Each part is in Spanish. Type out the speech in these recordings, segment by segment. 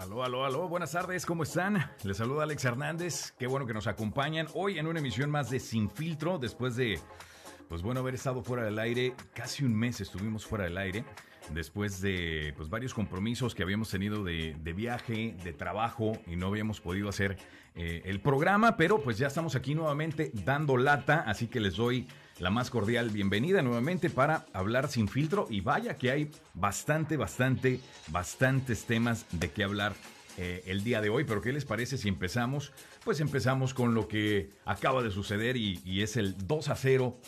Aló, aló, aló, buenas tardes, ¿cómo están? Les saluda Alex Hernández, qué bueno que nos acompañan hoy en una emisión más de Sin Filtro, después de, pues bueno, haber estado fuera del aire, casi un mes estuvimos fuera del aire, después de pues varios compromisos que habíamos tenido de, de viaje, de trabajo y no habíamos podido hacer eh, el programa, pero pues ya estamos aquí nuevamente dando lata, así que les doy la más cordial bienvenida nuevamente para hablar sin filtro. Y vaya que hay bastante, bastante, bastantes temas de qué hablar eh, el día de hoy, pero ¿qué les parece si empezamos? Pues empezamos con lo que acaba de suceder y, es el 2 a 0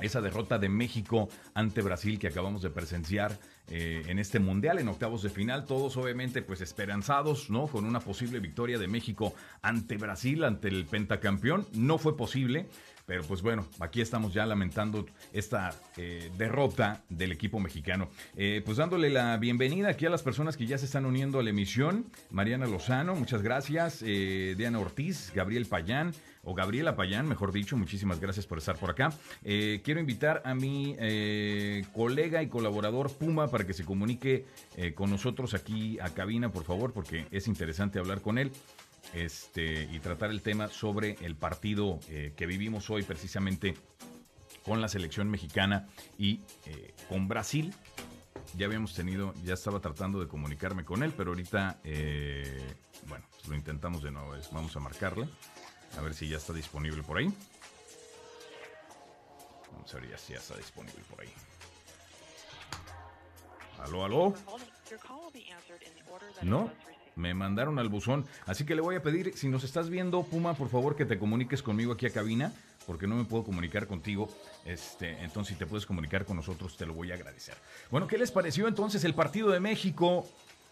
esa derrota de México ante Brasil que acabamos de presenciar eh, en este mundial en octavos de final, todos obviamente pues esperanzados, ¿no? Con una posible victoria de México ante Brasil, ante el pentacampeón, no fue posible, pero pues bueno, aquí estamos ya lamentando esta eh, derrota del equipo mexicano. Eh, pues dándole la bienvenida aquí a las personas que ya se están uniendo a la emisión, Mariana Lozano, muchas gracias, Diana Ortiz, Gabriel Payán, o Gabriela Payán, mejor dicho, muchísimas gracias por estar por acá. Eh, quiero invitar a mi eh, colega y colaborador Puma para que se comunique eh, con nosotros aquí a cabina, por favor, porque es interesante hablar con él. Este, y tratar el tema sobre el partido que vivimos hoy precisamente con la selección mexicana y con Brasil. Ya habíamos tenido, ya estaba tratando de comunicarme con él, pero ahorita, bueno, pues lo intentamos de nuevo. Vamos a marcarle. A ver si ya está disponible por ahí. Vamos a ver si ya está disponible por ahí. Aló, aló. No, me mandaron al buzón. Así que le voy a pedir, si nos estás viendo, Puma, por favor que te comuniques conmigo aquí a cabina, porque no me puedo comunicar contigo. Este, entonces, si te puedes comunicar con nosotros, te lo voy a agradecer. Bueno, ¿qué les pareció entonces el partido de México?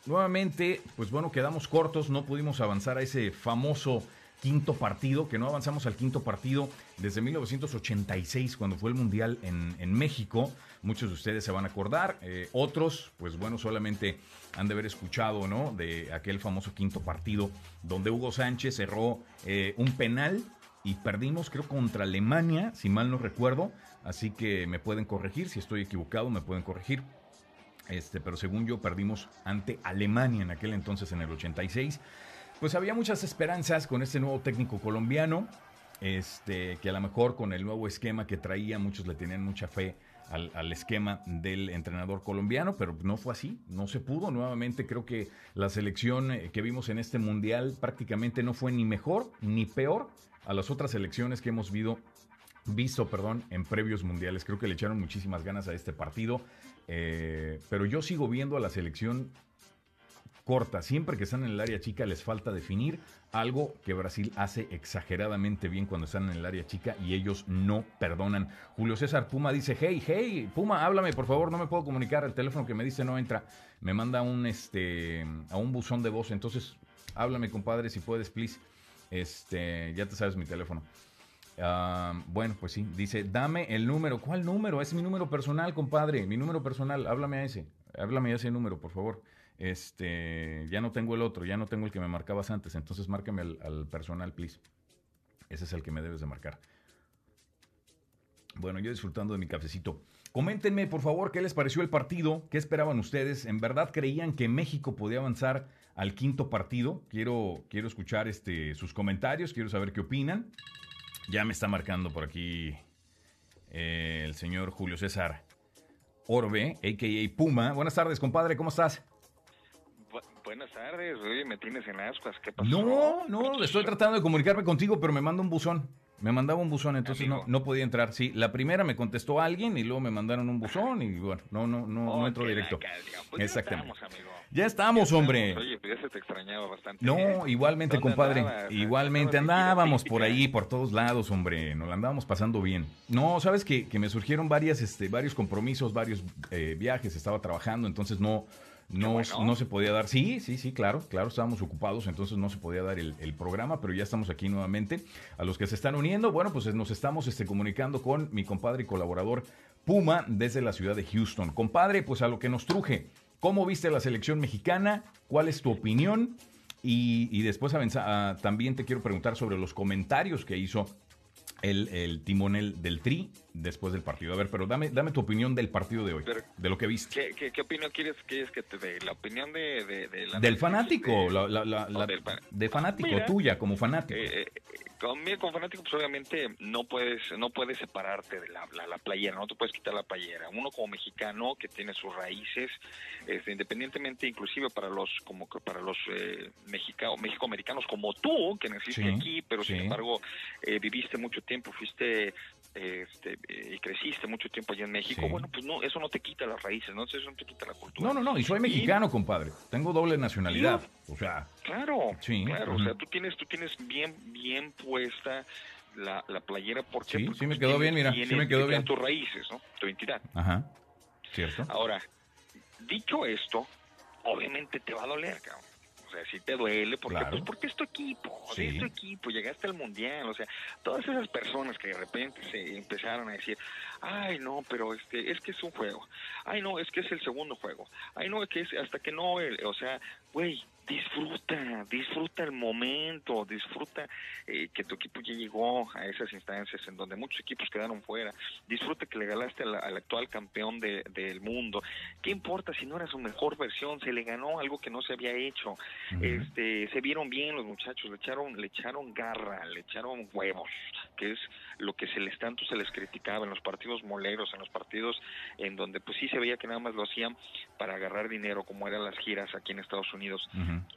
Nuevamente, pues bueno, quedamos cortos, no pudimos avanzar a ese famoso quinto partido, que no avanzamos al quinto partido desde 1986, cuando fue el Mundial en, México. Muchos de ustedes se van a acordar, eh, otros, pues bueno, solamente han de haber escuchado, ¿no? De aquel famoso quinto partido, donde Hugo Sánchez cerró eh, un penal y perdimos, creo, contra Alemania, si mal no recuerdo. Así que me pueden corregir, si estoy equivocado, me pueden corregir. Este, pero según yo, perdimos ante Alemania en aquel entonces, en el 86 pues había muchas esperanzas con este nuevo técnico colombiano, este, que a lo mejor con el nuevo esquema que traía, muchos le tenían mucha fe al, esquema del entrenador colombiano, pero no fue así, no se pudo. Nuevamente creo que la selección eh, que vimos en este mundial prácticamente no fue ni mejor ni peor a las otras selecciones que hemos visto, visto perdón, en previos mundiales. Creo que le echaron muchísimas ganas a este partido, eh, pero yo sigo viendo a la selección corta. Siempre que están en el área chica les falta definir algo que Brasil hace exageradamente bien cuando están en el área chica y ellos no perdonan. Julio César Puma dice, hey, hey, Puma, háblame, por favor, no me puedo comunicar. El teléfono que me dice no entra. Me manda un, este, a un buzón de voz. Entonces, háblame, compadre, si puedes, please. Este, ya te sabes mi teléfono. Ah, bueno, pues sí, dice, dame el número. ¿Cuál número? Es mi número personal, compadre. Mi número personal. Háblame a ese. Háblame a ese número, por favor este, ya no tengo el otro, ya no tengo el que me marcabas antes, entonces márcame al, personal, please. Ese es el que me debes de marcar. Bueno, yo disfrutando de mi cafecito. Coméntenme, por favor, qué les pareció el partido, qué esperaban ustedes. ¿En verdad creían que México podía avanzar al quinto partido? Quiero, quiero escuchar este, sus comentarios, quiero saber qué opinan. Ya me está marcando por aquí eh, el señor Julio César Orbe, a.k.a. Puma. Buenas tardes, compadre, ¿cómo estás? Buenas tardes, oye, me tienes en ascuas, ¿qué pasó? No, no, estoy tratando de comunicarme contigo, pero me manda un buzón. Me mandaba un buzón, entonces no, no podía entrar. Sí, la primera me contestó alguien y luego me mandaron un buzón y bueno, no, no, no, no entro directo. Pues Exactamente. Ya estamos, ya estamos hombre. Oye, pues ya se te extrañaba bastante. No, igualmente, compadre. igualmente andábamos por ahí, por todos lados, hombre. Nos la andábamos pasando bien. No, sabes que, que me surgieron varias, este, varios compromisos, varios eh, viajes, estaba trabajando, entonces no no, no se podía dar. Sí, sí, sí, claro, claro, estábamos ocupados, entonces no se podía dar el, programa, pero ya estamos aquí nuevamente. A los que se están uniendo, bueno, pues nos estamos este, comunicando con mi compadre y colaborador Puma desde la ciudad de Houston. Compadre, pues a lo que nos truje, ¿cómo viste la selección mexicana? ¿Cuál es tu opinión? Y, después también te quiero preguntar sobre los comentarios que hizo el, el timonel del Tri después del partido. A ver, pero dame, dame tu opinión del partido de hoy, Pero- de lo que viste. ¿Qué, qué, qué opinión quieres, quieres que te dé? ¿La opinión de, de, de la- Del fanático, de- la- la- la- la- del de fanático, Mira, tuya como fanático. Eh, eh, conmigo como fanático, pues obviamente no puedes no puedes separarte de la, la, la playera, no te puedes quitar la playera. Uno como mexicano que tiene sus raíces, este, independientemente inclusive para los como que para los eh, mexicanos, mexicoamericanos como tú, que naciste Sí, aquí, pero sin embargo eh, viviste mucho tiempo, fuiste este, eh, y creciste mucho tiempo allá en México, Sí. bueno, pues no, eso no te quita las raíces, ¿no? Eso no te quita la cultura. No, no, no, y soy mexicano, compadre. Tengo doble nacionalidad. O sea, Claro, Sí, claro, o sea, tú tienes, tú tienes bien, bien puesta la, la playera, ¿por qué? Sí, Porque sí me tú quedó tienes bien, mira, sí me quedó bien. tus raíces, ¿no? Tu identidad. ajá, ¿cierto? Ahora, dicho esto, obviamente te va a doler, cabrón. Sea, sí te duele, porque, Claro. pues porque es tu equipo, Sí. es tu equipo, llegaste al mundial, o sea, todas esas personas que de repente se empezaron a decir, ay no, pero este, es que es un juego, ay no, es que es el segundo juego, ay no, es que es hasta que no, el- o sea, güey, disfruta, disfruta el momento, disfruta eh, que tu equipo ya llegó a esas instancias en donde muchos equipos quedaron fuera, disfruta que le ganaste al, al actual campeón de- del mundo, ¿qué importa si no era su mejor versión? Se le ganó algo que no se había hecho, este, se vieron bien los muchachos, le echaron, le echaron garra, le echaron huevos, que es lo que se les tanto se les criticaba en los partidos moleros, en los partidos en donde pues sí se veía que nada más lo hacían para agarrar dinero, como eran las giras aquí en Estados Unidos.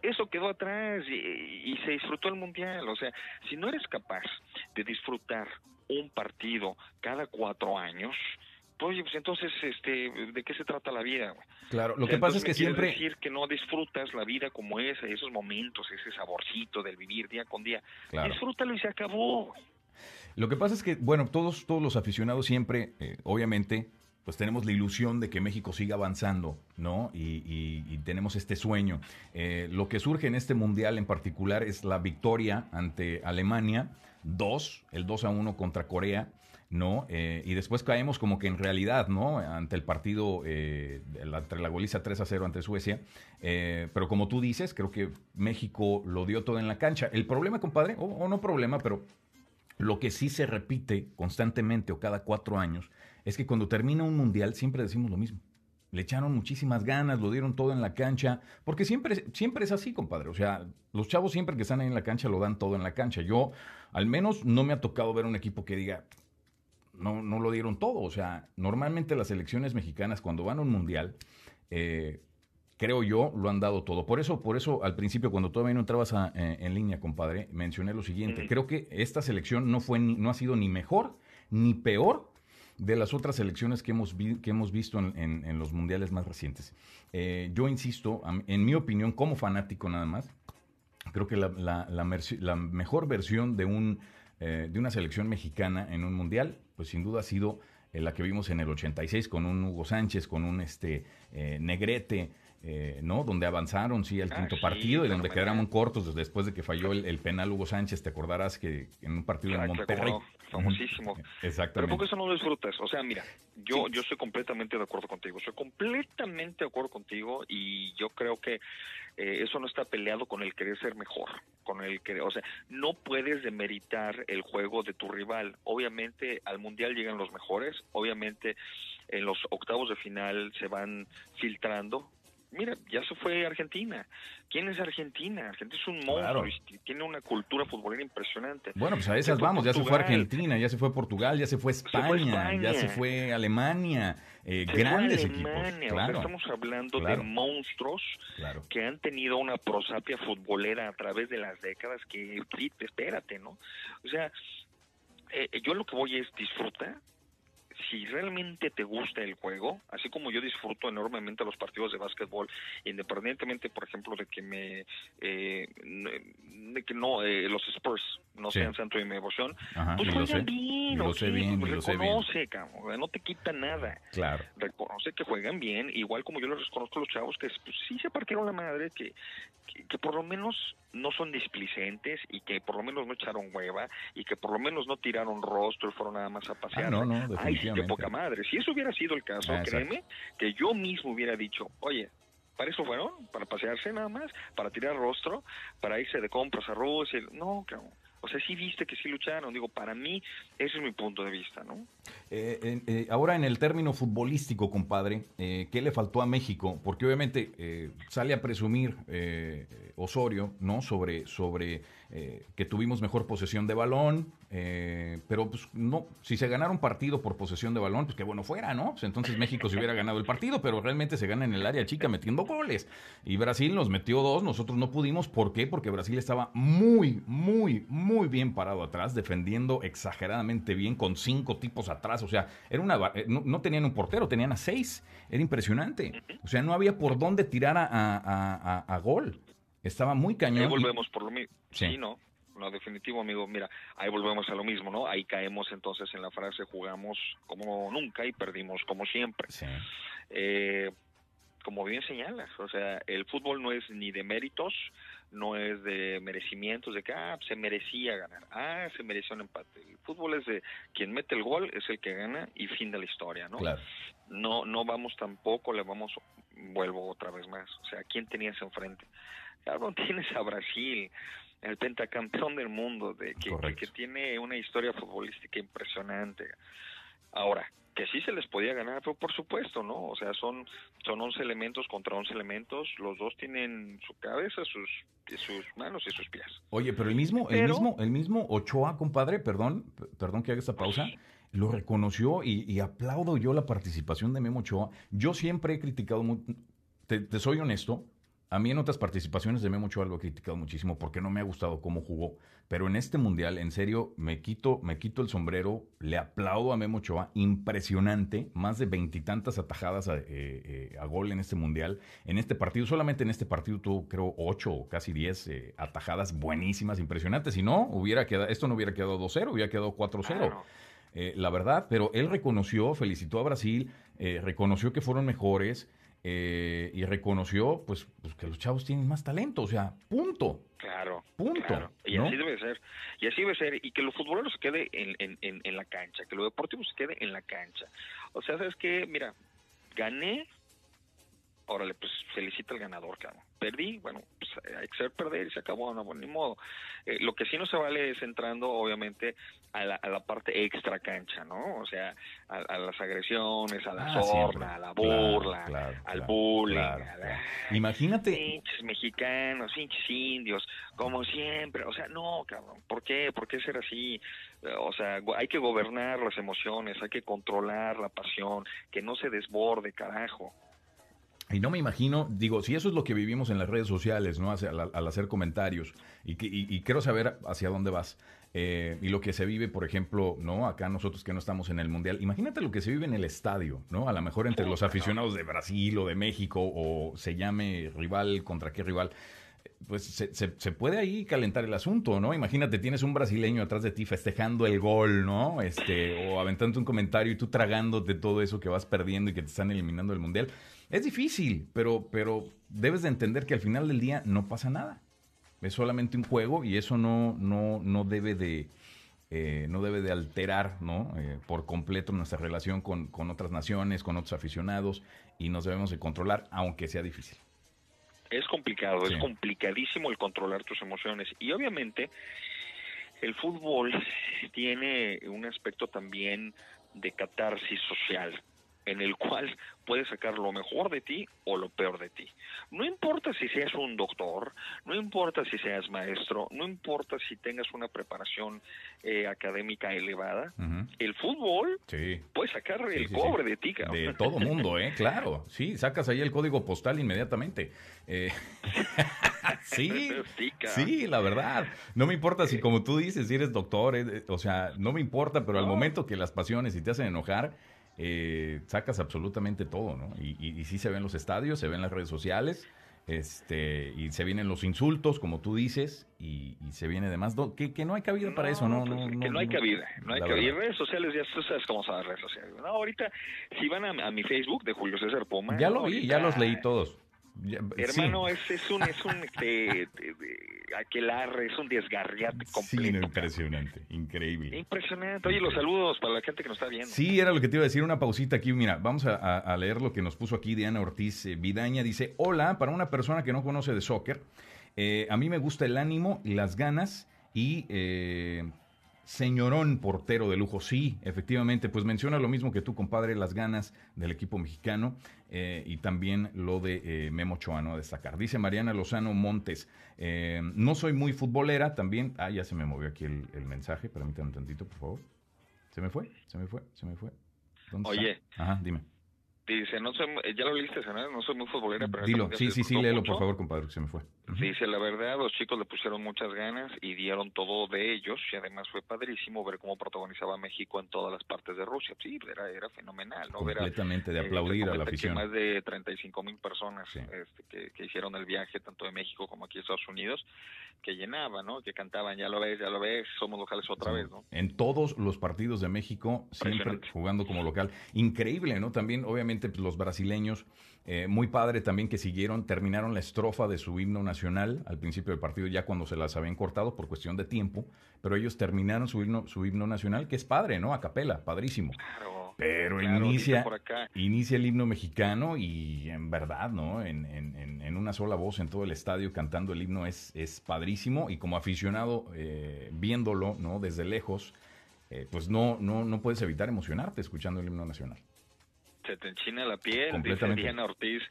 Eso quedó atrás y, y se disfrutó el mundial. O sea, si no eres capaz de disfrutar un partido cada cuatro años, pues, oye, pues entonces, este, ¿de qué se trata la vida? güey? Claro, lo O sea, que pasa es que siempre... decir que no disfrutas la vida como es, esos momentos, ese saborcito del vivir día con día. Claro. Disfrútalo y se acabó. Lo que pasa es que, bueno, todos, todos los aficionados siempre, eh, obviamente, pues tenemos la ilusión de que México siga avanzando, ¿no? Y, tenemos este sueño. Eh, lo que surge en este mundial en particular es la victoria ante Alemania, 2, el 2 a 1 contra Corea, ¿no? Eh, y después caemos como que en realidad, ¿no? Ante el partido, eh, la- la goliza 3 a 0 ante Suecia. Eh, pero como tú dices, creo que México lo dio todo en la cancha. El problema, compadre, o no problema, pero lo que sí se repite constantemente o cada cuatro años es que cuando termina un mundial siempre decimos lo mismo. Le echaron muchísimas ganas, lo dieron todo en la cancha, porque siempre, siempre es así, compadre. O sea, los chavos siempre que están ahí en la cancha lo dan todo en la cancha. Yo, al menos, no me ha tocado ver un equipo que diga, no, no lo dieron todo. O sea, normalmente las selecciones mexicanas cuando van a un mundial, eh, creo yo, lo han dado todo. Por eso, por eso al principio, cuando todavía no entrabas a- eh, en línea, compadre, mencioné lo siguiente. Creo que esta selección no fue ni- no ha sido ni mejor ni peor de las otras selecciones que hemos, vi- que hemos visto en, en- en los mundiales más recientes. Eh, yo insisto, en mi opinión, como fanático nada más, creo que la, la- la merci- la mejor versión de, un, eh, de una selección mexicana en un mundial, pues sin duda ha sido la que vimos en el 86 con un Hugo Sánchez, con un este eh, Negrete, eh, ¿no? Donde avanzaron, sí, al Ah, quinto sí, partido y donde quedaron cortos después de que falló el, el penal Hugo Sánchez. Te acordarás que en un partido en Claro, Monterrey. famosísimo. Ujú. Pero Exactamente. porque eso no lo disfrutas. O sea, mira, yo, yo estoy completamente de acuerdo contigo. Estoy completamente de acuerdo contigo y yo creo que eh, eso no está peleado con el querer ser mejor. Con el que, o sea, no puedes demeritar el juego de tu rival. Obviamente al mundial llegan los mejores. Obviamente en los octavos de final se van filtrando. Mira, ya se fue Argentina. ¿Quién es Argentina? Argentina es un monstruo Claro. y tiene una cultura futbolera impresionante. Bueno, pues a esas vamos, ya se fue. Argentina, ya se fue Portugal, ya se fue fue España, ya se fue Alemania, eh, Se fue grandes Alemania, equipos. o sea, Claro, estamos hablando claro. de monstruos que han tenido una prosapia futbolera a través de las décadas que, espérate, ¿no? O sea, eh, yo lo que voy es disfruta. Si realmente te gusta el juego, así como yo disfruto enormemente los partidos de básquetbol, independientemente, por ejemplo, de que me, eh, de que no, eh, los Spurs no Sí. sean santo de mi devoción, Ajá, pues juegan bien, lo sé bien, reconoce, cabrón, no te quita nada Claro. reconoce que juegan bien, igual como yo les reconozco a los chavos que pues, sí se partieron la madre, que, que, que por lo menos no son displicentes y que por lo menos no echaron hueva y que por lo menos no tiraron rostro y fueron nada más a pasear. Ah, no, no, sí, qué definitivamente. poca madre. Si eso hubiera sido el caso, Ah, exacto. créeme, que yo mismo hubiera dicho, oye, ¿para eso fueron? ¿Para pasearse nada más? ¿Para tirar rostro? ¿Para irse de compras a Rusia? No, cabrón. O sea, sí viste que sí lucharon. Digo, para mí, ese es mi punto de vista, ¿no? Eh, eh, ahora, en el término futbolístico, compadre, eh, ¿qué le faltó a México? Porque obviamente sale a presumir Osorio, ¿no? Sobre, sobre que tuvimos mejor posesión de balón, pero pues no, si se ganara un partido por posesión de balón, pues qué bueno fuera, ¿no? Pues, entonces México se hubiera ganado el partido, pero realmente se gana en el área chica metiendo goles. Y Brasil nos metió dos, nosotros no pudimos. ¿Por qué? Porque Brasil estaba muy, muy, muy bien parado atrás, defendiendo exageradamente bien, con cinco tipos atrás. O sea, era una, eh, no, tenían un portero, tenían a seis. Era impresionante. O sea, no había por dónde tirar a, gol. Estaba muy cañón. Ahí volvemos por lo mismo. Sí. ¿no? No, definitivo, amigo. Mira, ahí volvemos a lo mismo, ¿no? Ahí caemos entonces en la frase jugamos como nunca y perdimos como siempre. Sí. Eh, como bien señalas, o sea, el fútbol no es ni de méritos, no es de merecimientos, de que ah, se merecía ganar, ah, se mereció un empate. El fútbol es de quien mete el gol es el que gana y fin de la historia, ¿no? Claro. No, no vamos tampoco, le vamos, vuelvo otra vez más, o sea, ¿quién tenías enfrente? Claro, tienes a Brasil, el pentacampeón del mundo, de que, que tiene una historia futbolística impresionante. Ahora, que sí se les podía ganar, pero por supuesto, ¿no? O sea, son, son 11 elementos contra 11 elementos, los dos tienen su cabeza, sus, sus manos y sus pies. Oye, pero el mismo, el mismo, el mismo Ochoa, compadre, perdón, perdón que haga esta pausa, lo reconoció y, aplaudo yo la participación de Memo Ochoa. Yo siempre he criticado, te soy honesto, a mí en otras participaciones de Memo Ochoa lo he criticado muchísimo porque no me ha gustado cómo jugó. Pero en este mundial, en serio, me quito, me quito el sombrero, le aplaudo a Memo Ochoa, impresionante, más de veintitantas atajadas a, eh, eh, a, gol en este mundial. En este partido, solamente en este partido tuvo creo ocho o casi diez eh, atajadas buenísimas, impresionantes. Si no, hubiera quedado, esto no hubiera quedado 2-0, hubiera quedado 4-0. la verdad, pero él reconoció, felicitó a Brasil, reconoció que fueron mejores. Eh, y reconoció pues, pues, que los chavos tienen más talento, o sea, punto. Claro. Punto. Y así debe ser. Y así debe ser. Y que los futboleros se quede en, en, en, en la cancha, que lo deportivo se quede en la cancha. O sea, ¿sabes qué? Mira, gané órale, pues felicita al ganador, cabrón. Perdí, bueno, pues hay que ser perder y se acabó, no, bueno, ni modo. Eh, lo que sí no se vale es entrando, obviamente, a la, a la parte extra cancha, ¿no? O sea, a, las agresiones, a la ah, a la burla, al bullying. Imagínate. Pinches mexicanos, pinches indios, como siempre. O sea, no, cabrón. ¿Por qué? ¿Por qué ser así? O sea, hay que gobernar las emociones, hay que controlar la pasión, que no se desborde, carajo. Y no me imagino, digo, si eso es lo que vivimos en las redes sociales, ¿no? al, hacer comentarios, y, y, quiero saber hacia dónde vas. Eh, y lo que se vive, por ejemplo, ¿no? Acá nosotros que no estamos en el Mundial, imagínate lo que se vive en el estadio, ¿no? A lo mejor entre los aficionados de Brasil o de México, o se llame rival contra qué rival pues se, se, puede ahí calentar el asunto, ¿no? Imagínate, tienes un brasileño atrás de ti festejando el gol, ¿no? Este, o aventando un comentario y tú tragándote todo eso que vas perdiendo y que te están eliminando del mundial. Es difícil, pero, pero debes de entender que al final del día no pasa nada. Es solamente un juego y eso no, no, no debe de. Eh, no debe de alterar ¿no? Eh, por completo nuestra relación con, con otras naciones, con otros aficionados y nos debemos de controlar, aunque sea difícil. Es complicado, es complicadísimo el controlar tus emociones. Y obviamente el fútbol tiene un aspecto también de catarsis social en el cual puedes sacar lo mejor de ti o lo peor de ti. No importa si seas un doctor, no importa si seas maestro, no importa si tengas una preparación eh, académica elevada, el fútbol puede sacar el cobre de ti. Cabrón. De todo mundo, ¿eh? Claro, sí, sacas ahí el código postal inmediatamente. Eh, sí, sí, la verdad. No me importa si, como tú dices, si eres doctor, eh, o sea, no me importa, pero al momento que las pasiones y te hacen enojar, eh, sacas absolutamente todo, ¿no? Y, y, sí se ven los estadios, se ven las redes sociales, este, y se vienen los insultos, como tú dices, y, se viene además que, que no hay cabida para eso, ¿no? no, que no, hay cabida, no hay cabida. Y redes sociales, ya tú sabes cómo son las redes sociales. No, ahorita, si van a, mi Facebook de Julio César Poma. Ya lo vi, ya los leí todos. Hermano, es, es un, es un, este, aquelarre, es un desgarriate completo. Sí, impresionante, increíble. Impresionante. Oye, los saludos para la gente que nos está viendo. Sí, era lo que te iba a decir, una pausita aquí. Mira, vamos a, leer lo que nos puso aquí Diana Ortiz eh, Vidaña. Dice, hola, para una persona que no conoce de soccer, eh, a mí me gusta el ánimo y las ganas Y eh, señorón portero de lujo, sí, efectivamente, pues menciona lo mismo que tú, compadre, las ganas del equipo mexicano eh, y también lo de eh, Memo Ochoa, ¿no? A destacar. Dice Mariana Lozano Montes, eh, no soy muy futbolera, también, ah, ya se me movió aquí el, el mensaje, permítame un tantito, por favor. ¿Se me fue? ¿Se me fue? ¿Se me fue? ¿Dónde Oye. está? Ajá, dime. Dice, no soy, mu- ya lo leíste, ¿no? No soy muy futbolera, pero... Dilo, sí, sí, sí, léelo, mucho. por favor, compadre, que se me fue. Dice, la verdad, los chicos le pusieron muchas ganas y dieron todo de ellos y además fue padrísimo ver cómo protagonizaba México en todas las partes de Rusia. Sí, era, era fenomenal, ¿no? Completamente de eh, aplaudir a la afición. Más de 35 mil personas Sí. este, que, que hicieron el viaje tanto de México como aquí a Estados Unidos, que llenaban, ¿no? Que cantaban, ya lo ves, ya lo ves, somos locales otra vez, ¿no? En todos los partidos de México, siempre jugando como local. Increíble, ¿no? También, obviamente, pues, los brasileños, eh, muy padre también que siguieron, terminaron la estrofa de su himno nacional al principio del partido, ya cuando se las habían cortado por cuestión de tiempo, pero ellos terminaron su himno, su himno nacional, que es padre, ¿no? A capela, padrísimo. Claro. Pero claro, inicia, inicia el himno mexicano y en verdad, ¿no? En- en una sola voz en todo el estadio cantando el himno es, es padrísimo y como aficionado eh, viéndolo, ¿no? Desde lejos, eh, pues no, no, no puedes evitar emocionarte escuchando el himno nacional. Se te enchina la piel, dice. Diana Ortiz.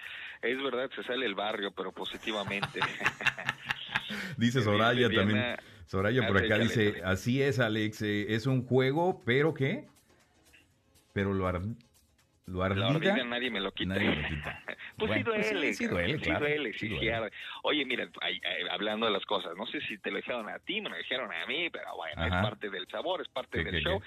Es verdad, se sale el barrio, pero positivamente. Dice Soraya también. Soraya por acá dice, así es Alex, eh, es un juego, pero ¿qué? Pero lo, ar- lo La ardida, ardilla nadie me lo quita. nadie me lo quita. Pues Bueno, sí duele, pues sí, sí duele, sí claro, duele, sí sí, duele. sí arde. Oye, mira, ay, ay, hablando de las cosas, no sé si te lo dijeron a ti, me lo dijeron a mí, pero bueno, Ajá. es parte del sabor, es parte ¿Qué, del show. qué?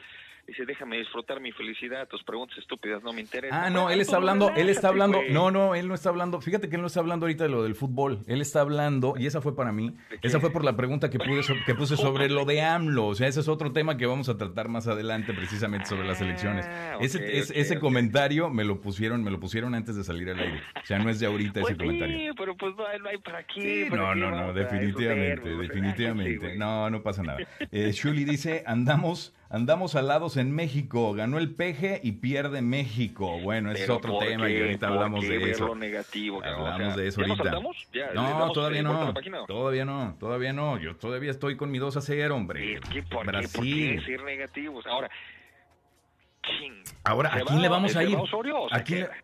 Dice, déjame disfrutar mi felicidad, tus preguntas estúpidas no me interesan. Ah, no, él está hablando, él está hablando, no, no, él no está hablando, fíjate que él no está hablando ahorita de lo del fútbol, él está hablando, y esa fue para mí, esa fue por la pregunta que, pude que puse sobre lo de AMLO, o sea, ese es otro tema que vamos a tratar más adelante precisamente sobre las elecciones. Ah, ese ok, es- ok, ese ok. comentario me lo pusieron, me lo pusieron antes de salir al aire, o sea, no es de ahorita ese Pues comentario. sí, pero pues no, hay- no hay para qué. Sí, ¿para no, no, no, definitivamente, extendernos? definitivamente. No, no pasa nada. Eh, Shuli dice, andamos, andamos alados en México, ganó el peje y pierde México. Bueno, ese es otro ¿por tema y ahorita ¿Por hablamos de eso. negativo? Hablamos O sea, de eso ¿ya nos ahorita. ¿Ya No, todavía no. Todavía no, todavía no. Yo todavía estoy con mi 2 a 0, hombre. ¿Qué, por, qué, ¿Por Brasil. qué ser negativos? Ahora, Ahora, ¿se ¿a quién le vamos a ir? Osorio o se ¿A quién le- queda?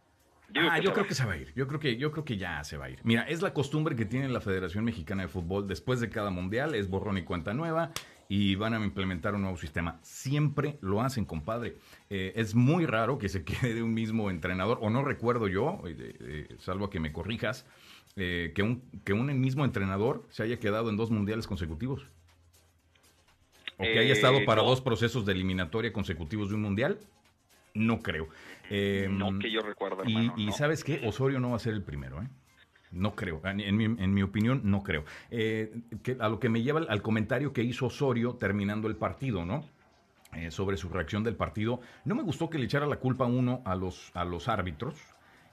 Digo ah, yo creo que se va a ir. Yo creo que, yo creo que ya se va a ir. Mira, es la costumbre que tiene la Federación Mexicana de Fútbol después de cada mundial, es borrón y cuenta nueva y van a implementar un nuevo sistema. Siempre lo hacen, compadre. Eh, es muy raro que se quede de un mismo entrenador, o no recuerdo yo, eh, eh, salvo a que me corrijas, que, un, que un mismo entrenador se haya quedado en dos mundiales consecutivos. O que haya estado para no. dos procesos de eliminatoria consecutivos de un mundial. No creo. No que yo recuerdo, y, hermano. y no. ¿sabes qué? Osorio no va a ser el primero, ¿eh? No creo. En, mi, en mi opinión, no creo. Eh, que- a lo que me lleva al, al comentario que hizo Osorio terminando el partido, ¿no? Eh, sobre su reacción del partido. No me gustó que le echara la culpa uno a los, a los árbitros,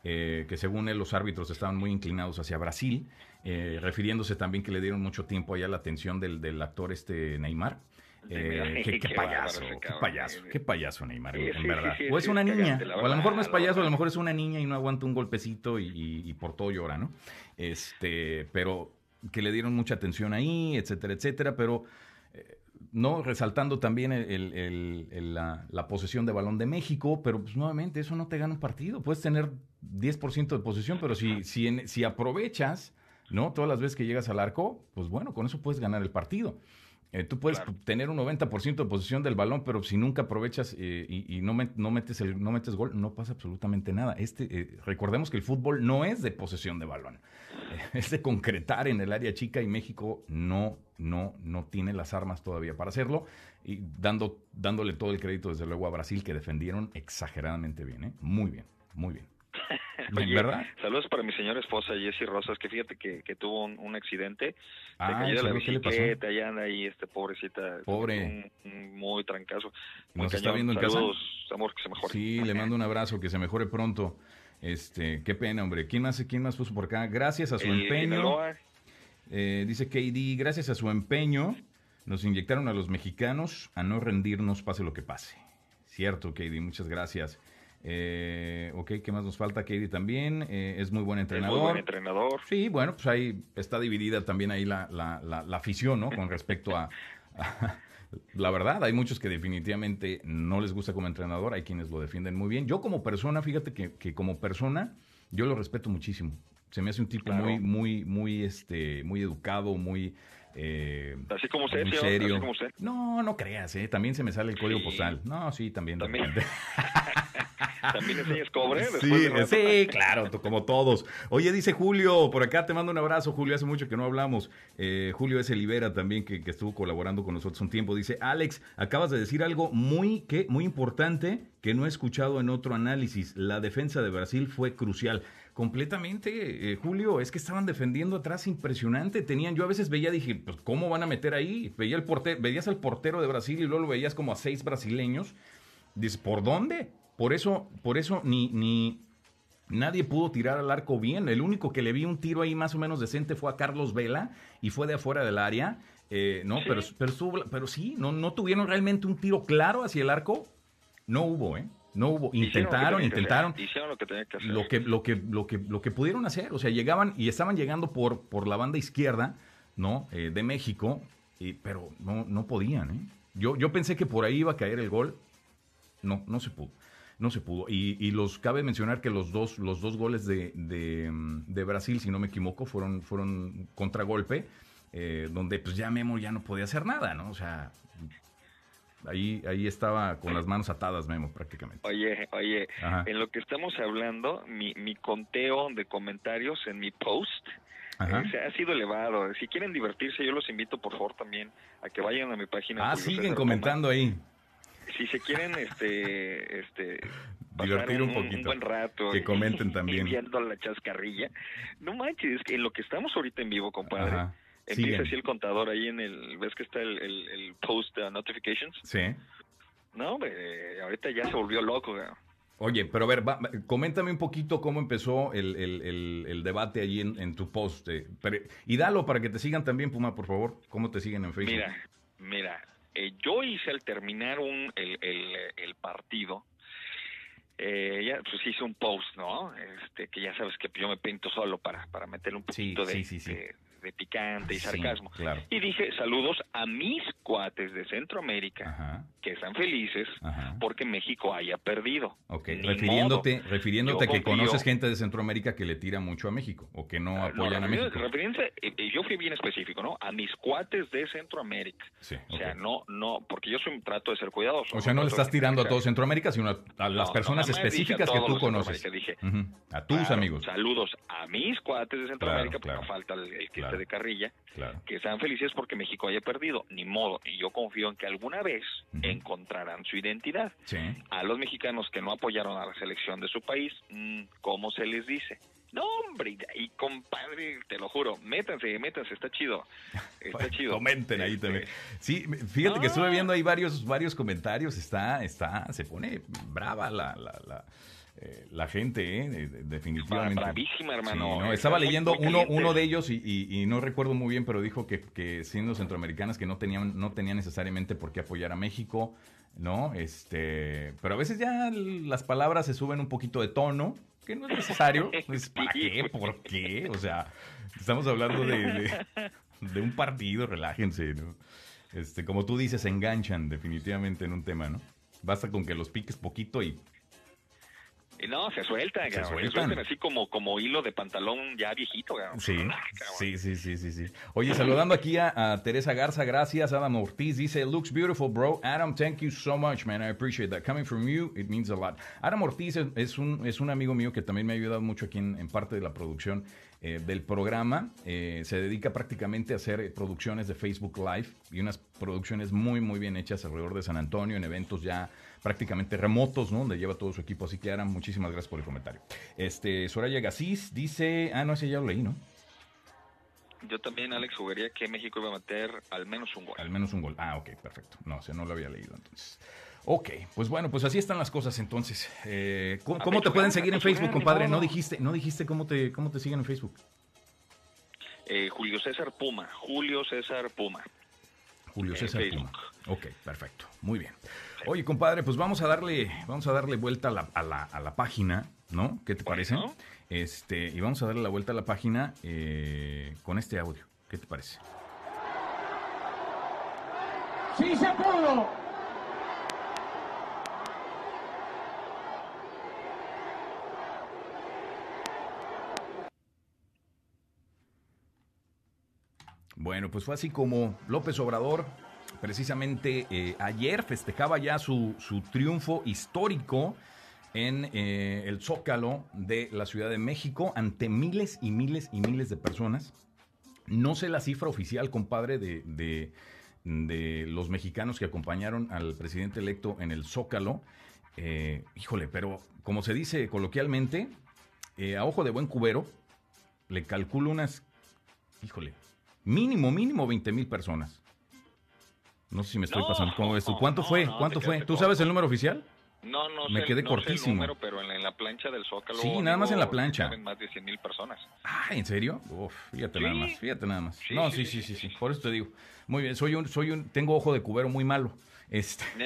eh, que según él los árbitros estaban muy inclinados hacia Brasil, eh, refiriéndose también que le dieron mucho tiempo allá la atención del, del actor este Neymar. Eh, qué, qué Qué payaso, ese qué payaso, qué payaso Neymar, Sí, en sí, verdad. sí, sí, o es una niña, o a lo mejor no es payaso, a lo mejor es una niña y no aguanta un golpecito y, y- y por todo llora, ¿no? Este, pero que le dieron mucha atención ahí, etcétera, etcétera, pero eh, no resaltando también el- el- el- el- la, la posesión de balón de México, pero pues nuevamente eso no te gana un partido. Puedes tener 10% de posesión, pero si, si, en- si aprovechas, ¿no? Todas las veces que llegas al arco, pues bueno, con eso puedes ganar el partido. Eh, tú puedes Claro. tener un 90% de posesión del balón, pero si nunca aprovechas eh, y, y no, met- no, metes el, no metes gol, no pasa absolutamente nada. Este, eh, recordemos que el fútbol no es de posesión de balón, es de concretar en el área chica y México no, no, no tiene las armas todavía para hacerlo. Y dando, dándole todo el crédito desde luego a Brasil, que defendieron exageradamente bien, muy bien, muy bien. Oye, ¿Verdad? Saludos para mi señora esposa Jessie Rosas, que fíjate que, que tuvo un, un accidente. Se Ah, cayó de la bicicleta y anda ahí, este, pobrecita. Pobre. Un, un muy trancazo. Muy ¿Nos está viendo en casa? Saludos, amor, que se mejore. Sí, le mando un abrazo, que se mejore pronto. Este, qué pena, hombre. ¿Quién más, quién más puso por acá? Gracias a su Eh, empeño. Eh, dice KD, gracias a su empeño, nos inyectaron a los mexicanos a no rendirnos pase lo que pase. Cierto, KD, muchas gracias. Eh, ok, ¿qué más nos falta? KD también, eh, es muy buen es muy entrenador. buen entrenador. Sí, bueno, pues ahí está dividida también ahí la, la, la, la afición, ¿no? Con respecto a, La verdad, hay muchos que definitivamente no les gusta como entrenador, hay quienes lo defienden muy bien. Yo como persona, fíjate que, como persona, yo lo respeto muchísimo. Se me hace un tipo muy, muy, muy, este, muy educado, muy eh, así como usted, serio. No, no creas, ¿eh? También se me sale el código postal. No, sí, también. También. ¿También? Sí, sí, claro, como todos. Oye, dice Julio, por acá te mando un abrazo, Julio, hace mucho que no hablamos. Eh, Julio S. Libera también, que, que, estuvo colaborando con nosotros un tiempo. Dice, Alex, acabas de decir algo muy, que, muy importante que no he escuchado en otro análisis. La defensa de Brasil fue crucial. Completamente, eh, Julio, es que estaban defendiendo atrás impresionante. Tenían, yo a veces veía, dije, pues, ¿cómo van a meter ahí? Veía el portero, veías al portero de Brasil y luego lo veías como a seis brasileños. Dices, ¿por dónde? Por eso, por eso ni, ni nadie pudo tirar al arco bien. El único que le vi un tiro ahí más o menos decente fue a Carlos Vela y fue de afuera del área. Eh, no, pero, pero, pero sí, no, no tuvieron realmente un tiro claro hacia el arco. No hubo, ¿eh? No hubo, intentaron, intentaron. Hicieron lo que tenían que hacer. Lo que, lo que, lo que, lo que pudieron hacer, o sea, llegaban y estaban llegando por, por la banda izquierda, ¿no? Eh, de México, y, pero no, no podían, ¿eh? Yo, yo pensé que por ahí iba a caer el gol. No, no se pudo. No se pudo. Y, y los cabe mencionar que los dos, los dos goles de, de, de Brasil, si no me equivoco, fueron, fueron contragolpe, eh, donde pues ya Memo ya no podía hacer nada, ¿no? O sea, Ahí, ahí estaba con las manos atadas, Memo, prácticamente. Oye, oye, en lo que estamos hablando, mi, mi conteo de comentarios en mi post eh, ha sido elevado. Si quieren divertirse, yo los invito, por favor, también a que vayan a mi página. Ah, siguen comentando ahí. Si se quieren, este, este, divertir un, poquito. Un buen rato. Que comenten también. Viendo la chascarrilla. No manches, en lo que estamos ahorita en vivo, compadre. Empieza así el contador ahí en el, ¿ves que está el, el, post uh, notifications? Sí. No, hombre, ahorita ya se volvió loco. Oye, pero a ver, coméntame un poquito cómo empezó el, el debate allí en, tu post. Eh, y dalo para que te sigan también, Puma, por favor. ¿Cómo te siguen en Facebook? Mira, mira, eh, yo hice al terminar un, el, partido, eh, ya pues hice un post, ¿no? Este, que ya sabes que yo me pinto solo para, para meterle un poquito de, de picante y sarcasmo. Y dije, saludos a mis cuates de Centroamérica, que están felices porque México haya perdido. Ok, refiriéndote, refiriéndote a que conoces gente de Centroamérica que le tira mucho a México o que no ah, apoyan a México. Eh, yo fui bien específico, ¿no? A mis cuates de Centroamérica. O sea, no, no, porque yo soy un trato de ser cuidadoso. O sea, no le estás tirando a todo Centroamérica, sino a, las personas específicas que tú conoces. Dije, A tus amigos. Saludos a mis cuates de Centroamérica, porque no falta el, que de carrilla, que sean felices porque México haya perdido, ni modo. Y yo confío en que alguna vez encontrarán su identidad. A los mexicanos que no apoyaron a la selección de su país, mm, ¿cómo se les dice? No, hombre, y compadre, te lo juro, métanse, métanse, está chido. Está chido. Comenten ahí también. Este, sí, fíjate que estuve viendo ahí varios, varios comentarios, está, está, se pone brava la, la eh, la gente, ¿eh? definitivamente. Bravísima, hermano. estaba leyendo uno, uno de ellos y, no recuerdo muy bien, pero dijo que, siendo centroamericanas que no tenían, no tenían necesariamente por qué apoyar a México, ¿no? Este, pero a veces ya las palabras se suben un poquito de tono, que no es necesario. Pues, ¿Para qué? ¿Por qué? O sea, estamos hablando de, de, un partido, relájense, ¿no? Este, como tú dices, se enganchan definitivamente en un tema, ¿no? Basta con que los piques poquito y no, se sueltan, se, sueltan. así como, como hilo de pantalón ya viejito. Sí, sí, sí, sí, sí, sí. Oye, saludando aquí a, Teresa Garza, gracias. Adam Ortiz dice, looks beautiful, bro. Adam, thank you so much, man. I appreciate that. Coming from you, it means a lot. Adam Ortiz es un, es un amigo mío que también me ha ayudado mucho aquí en, parte de la producción eh, del programa. Eh, se dedica prácticamente a hacer producciones de Facebook Live y unas producciones muy, muy bien hechas alrededor de San Antonio, en eventos ya prácticamente remotos, ¿no? Donde lleva todo su equipo. Así que, Aram, muchísimas gracias por el comentario. Este, Soraya Gasís dice, ah, no, ese ya lo leí, ¿no? Yo también, Alex, jugaría que México iba a meter al menos un gol. Al menos un gol. Ah, ok, perfecto. No, o sea, no lo había leído entonces. Ok, pues bueno, pues así están las cosas entonces. Eh, ¿Cómo, te pueden seguir en Facebook, compadre? No dijiste, no dijiste cómo te, cómo te siguen en Facebook. Eh, Julio César Puma. Julio César Puma. Julio César Puma. Ok, perfecto. Muy bien. Oye, compadre, pues vamos a darle, vamos a darle vuelta a la, a la, a la página, ¿no? ¿Qué te parece? Este, y vamos a darle la vuelta a la página eh, con este audio. ¿Qué te parece? ¡Sí se pudo! Bueno, pues fue así como López Obrador precisamente eh, ayer festejaba ya su, su triunfo histórico en eh, el Zócalo de la Ciudad de México ante miles y miles y miles de personas. No sé la cifra oficial, compadre, de, de, de los mexicanos que acompañaron al presidente electo en el Zócalo. Eh, híjole, pero como se dice coloquialmente, a ojo de buen cubero, le calculo unas, híjole, mínimo, mínimo 20 mil personas. No sé si me estoy pasando. ¿Cómo ves tú? ¿Cuánto fue? ¿Cuánto fue? ¿Tú sabes el número oficial? No, no Me sé, quedé cortísimo. Sé el número, pero en, en la plancha del Zócalo. Sí, nada más en la plancha. más de 100 mil personas. Ah, ¿en serio? Uf, fíjate Sí. nada más, fíjate nada más. Sí, no, sí, sí, sí, sí, sí, sí, sí, Por eso te digo. Muy bien, soy un, soy un, tengo ojo de cubero muy malo. Este.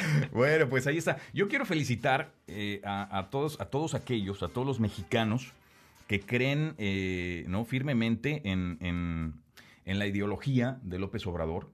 bueno, pues ahí está. Yo quiero felicitar eh, a, a todos, a todos aquellos, a todos los mexicanos que creen eh, no firmemente en, en- la ideología de López Obrador.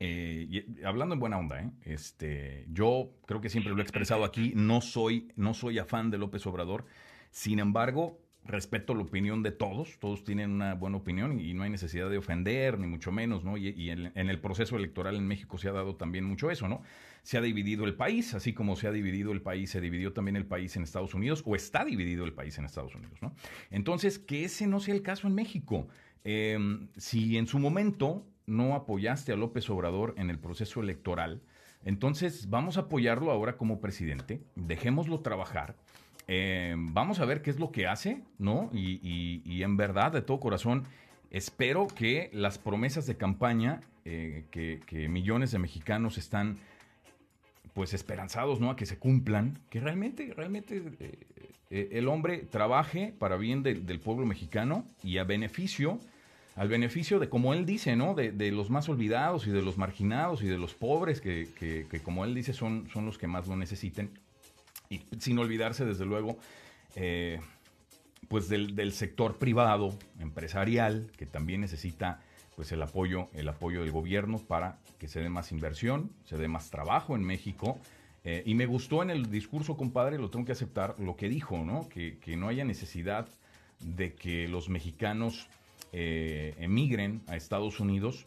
Eh, y- hablando en buena onda, ¿eh? este, yo creo que siempre lo he expresado aquí, no soy, no soy afán de López Obrador, sin embargo, respeto la opinión de todos, todos tienen una buena opinión y no hay necesidad de ofender, ni mucho menos, ¿no? Y, en, el proceso electoral en México se ha dado también mucho eso, ¿no? Se ha dividido el país, así como se ha dividido el país, se dividió también el país en Estados Unidos, o está dividido el país en Estados Unidos, ¿no? Entonces, que ese no sea el caso en México. Eh, si en su momento no apoyaste a López Obrador en el proceso electoral, entonces vamos a apoyarlo ahora como presidente, dejémoslo trabajar, eh, vamos a ver qué es lo que hace, ¿no? Y, en verdad, de todo corazón, espero que las promesas de campaña eh, que, millones de mexicanos están pues esperanzados, ¿no? A que se cumplan, que realmente, realmente eh, eh, el hombre trabaje para bien del- pueblo mexicano y a beneficio, al beneficio de, como él dice, ¿no? De, los más olvidados y de los marginados y de los pobres, que, como él dice, son los que más lo necesiten. Y sin olvidarse, desde luego, eh, pues del, sector privado, empresarial, que también necesita pues el apoyo, el apoyo del gobierno para que se dé más inversión, se dé más trabajo en México. Eh, y me gustó en el discurso, compadre, lo tengo que aceptar, lo que dijo, ¿no? Que, que no haya necesidad de que los mexicanos eh, emigren a Estados Unidos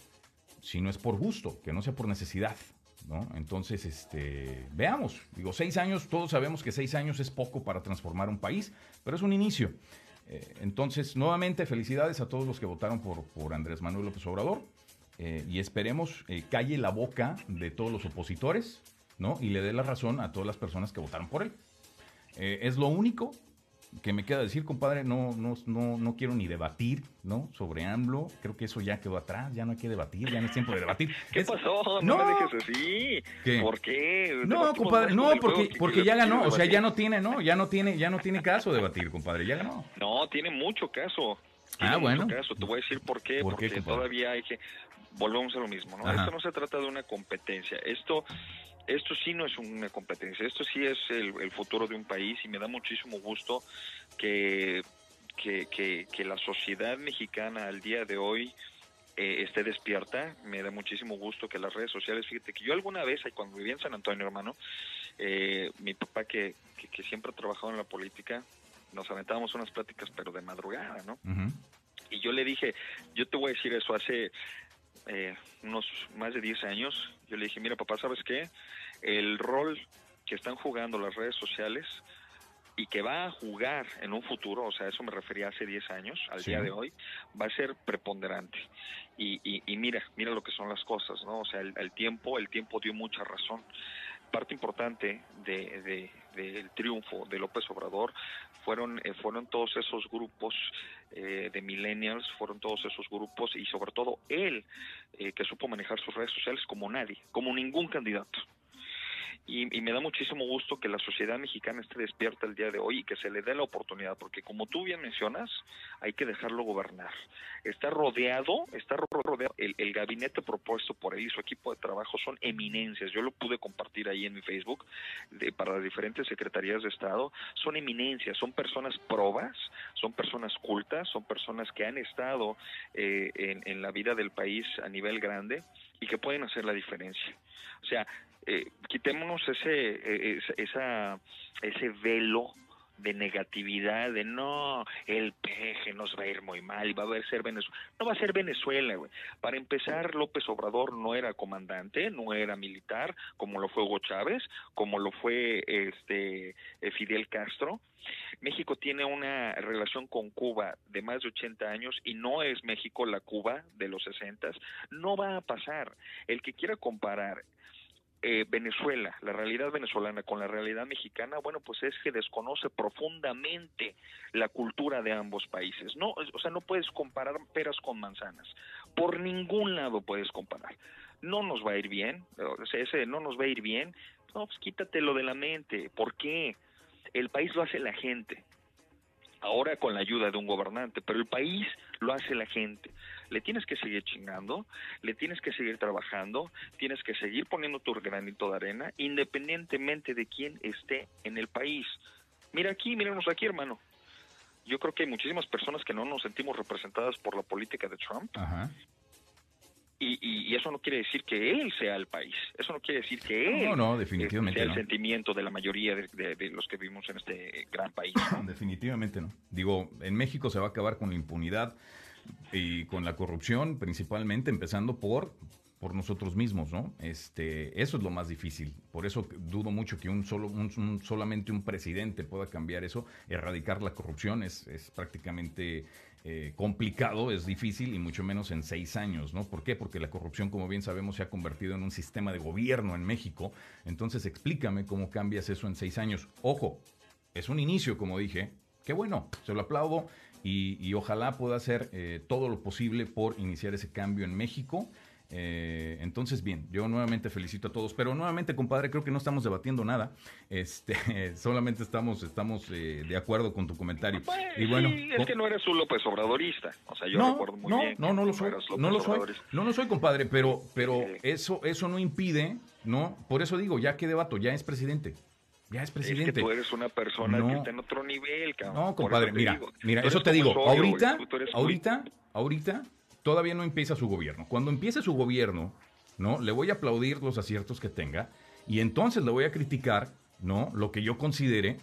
si no es por gusto, que no sea por necesidad, Entonces, este, veamos, digo, seis años, todos sabemos que seis años es poco para transformar un país, pero es un inicio. Eh, entonces, nuevamente, felicidades a todos los que votaron por, Andrés Manuel López Obrador eh, y esperemos eh, calle la boca de todos los opositores. Y le dé la razón a todas las personas que votaron por él. Eh, es lo único que me queda decir, compadre, no, no, no, no quiero ni debatir, ¿no? Sobre AMLO, creo que eso ya quedó atrás, ya no hay que debatir, ya no es tiempo de debatir. ¿Qué Es- pasó? No, No. me dejes así. ¿Qué? ¿Por qué? No, compadre, no, porque, porque ya ganó, o sea, ya no tiene, no, ya no tiene, ya no tiene caso debatir, compadre, ya ganó. No, tiene mucho caso. Ah, bueno. Mucho caso. Te voy a decir por qué. ¿Por qué, porque todavía hay que. Volvemos a lo mismo, ¿no? Ajá. Esto no se trata de una competencia. Esto. Esto sí no es una competencia, esto sí es el, el futuro de un país y me da muchísimo gusto que, que, que, que la sociedad mexicana al día de hoy eh, esté despierta. Me da muchísimo gusto que las redes sociales, fíjate que yo alguna vez, cuando vivía en San Antonio, hermano, eh, mi papá que, que, que siempre ha trabajado en la política, nos aventábamos unas pláticas, pero de madrugada, ¿no? Y yo le dije, yo te voy a decir eso hace eh, unos más de 10 años. Yo le dije, mira papá, ¿sabes qué? El rol que están jugando las redes sociales y que va a jugar en un futuro, o sea, eso me refería hace 10 años, al Sí. día de hoy, va a ser preponderante. Y, y, y mira, mira lo que son las cosas, ¿no? O sea, el, el tiempo, el tiempo dio mucha razón. Parte importante de, de- del triunfo de López Obrador fueron, eh, fueron todos esos grupos eh, de millennials, fueron todos esos grupos y sobre todo él, eh, que supo manejar sus redes sociales como nadie, como ningún candidato. Y, me da muchísimo gusto que la sociedad mexicana esté despierta el día de hoy y que se le dé la oportunidad, porque como tú bien mencionas, hay que dejarlo gobernar. Está rodeado, está rodeado, el, el gabinete propuesto por él y su equipo de trabajo son eminencias. Yo lo pude compartir ahí en mi Facebook de, para las diferentes secretarías de Estado. Son eminencias, son personas probas, son personas cultas, son personas que han estado eh, en, en la vida del país a nivel grande y que pueden hacer la diferencia. O sea, eh, quitémonos ese, eh, esa, ese velo de negatividad, de no, el peje nos va a ir muy mal y va a ser Venezuela. No va a ser Venezuela, güey. Para empezar, López Obrador no era comandante, no era militar, como lo fue Hugo Chávez, como lo fue este eh, Fidel Castro. México tiene una relación con Cuba de más de 80 años y no es México la Cuba de los 60. No va a pasar. El que quiera comparar eh, Venezuela, la realidad venezolana con la realidad mexicana, bueno, pues es que desconoce profundamente la cultura de ambos países. No, o sea, no puedes comparar peras con manzanas. Por ningún lado puedes comparar. No nos va a ir bien, o sea, ese no nos va a ir bien. No, pues quítatelo de la mente. ¿Por qué? El país lo hace la gente. Ahora con la ayuda de un gobernante, pero el país lo hace la gente le tienes que seguir chingando, le tienes que seguir trabajando, tienes que seguir poniendo tu granito de arena, independientemente de quién esté en el país. Mira aquí, míranos aquí, hermano. Yo creo que hay muchísimas personas que no nos sentimos representadas por la política de Trump. Y, eso no quiere decir que él sea el país. Eso no quiere decir que él no, no, definitivamente sea el sentimiento de la mayoría de, de, los que vivimos en este gran país. Definitivamente no. Digo, en México se va a acabar con la impunidad y con la corrupción principalmente, empezando por por nosotros mismos, ¿no? Este, eso es lo más difícil. Por eso dudo mucho que un solo, un, solamente un presidente pueda cambiar eso. Erradicar la corrupción es, es prácticamente eh, complicado, es difícil y mucho menos en seis años, ¿no? ¿Por qué? Porque la corrupción, como bien sabemos, se ha convertido en un sistema de gobierno en México. Entonces, explícame cómo cambias eso en seis años. Ojo, es un inicio, como dije. Qué bueno, se lo aplaudo y, ojalá pueda hacer eh, todo lo posible por iniciar ese cambio en México. Eh, entonces, bien, yo nuevamente felicito a todos, pero nuevamente, compadre, creo que no estamos debatiendo nada. Este, solamente estamos, estamos eh, de acuerdo con tu comentario. Pues, y bueno, es que no eres un López Obradorista. O sea, yo no, recuerdo muy no, bien. No, no lo soy. No lo soy. No lo soy, compadre, pero, pero eso, eso no impide, ¿no? Por eso digo, ya que debato, ya es presidente. Ya es presidente. Es que tú eres una persona que está en otro nivel, cabrón. No, compadre, mira, mira, eso te digo. ahorita, ahorita, ahorita, todavía no empieza su gobierno. Cuando empiece su gobierno, ¿no? Le voy a aplaudir los aciertos que tenga y entonces le voy a criticar, ¿no? Lo que yo considere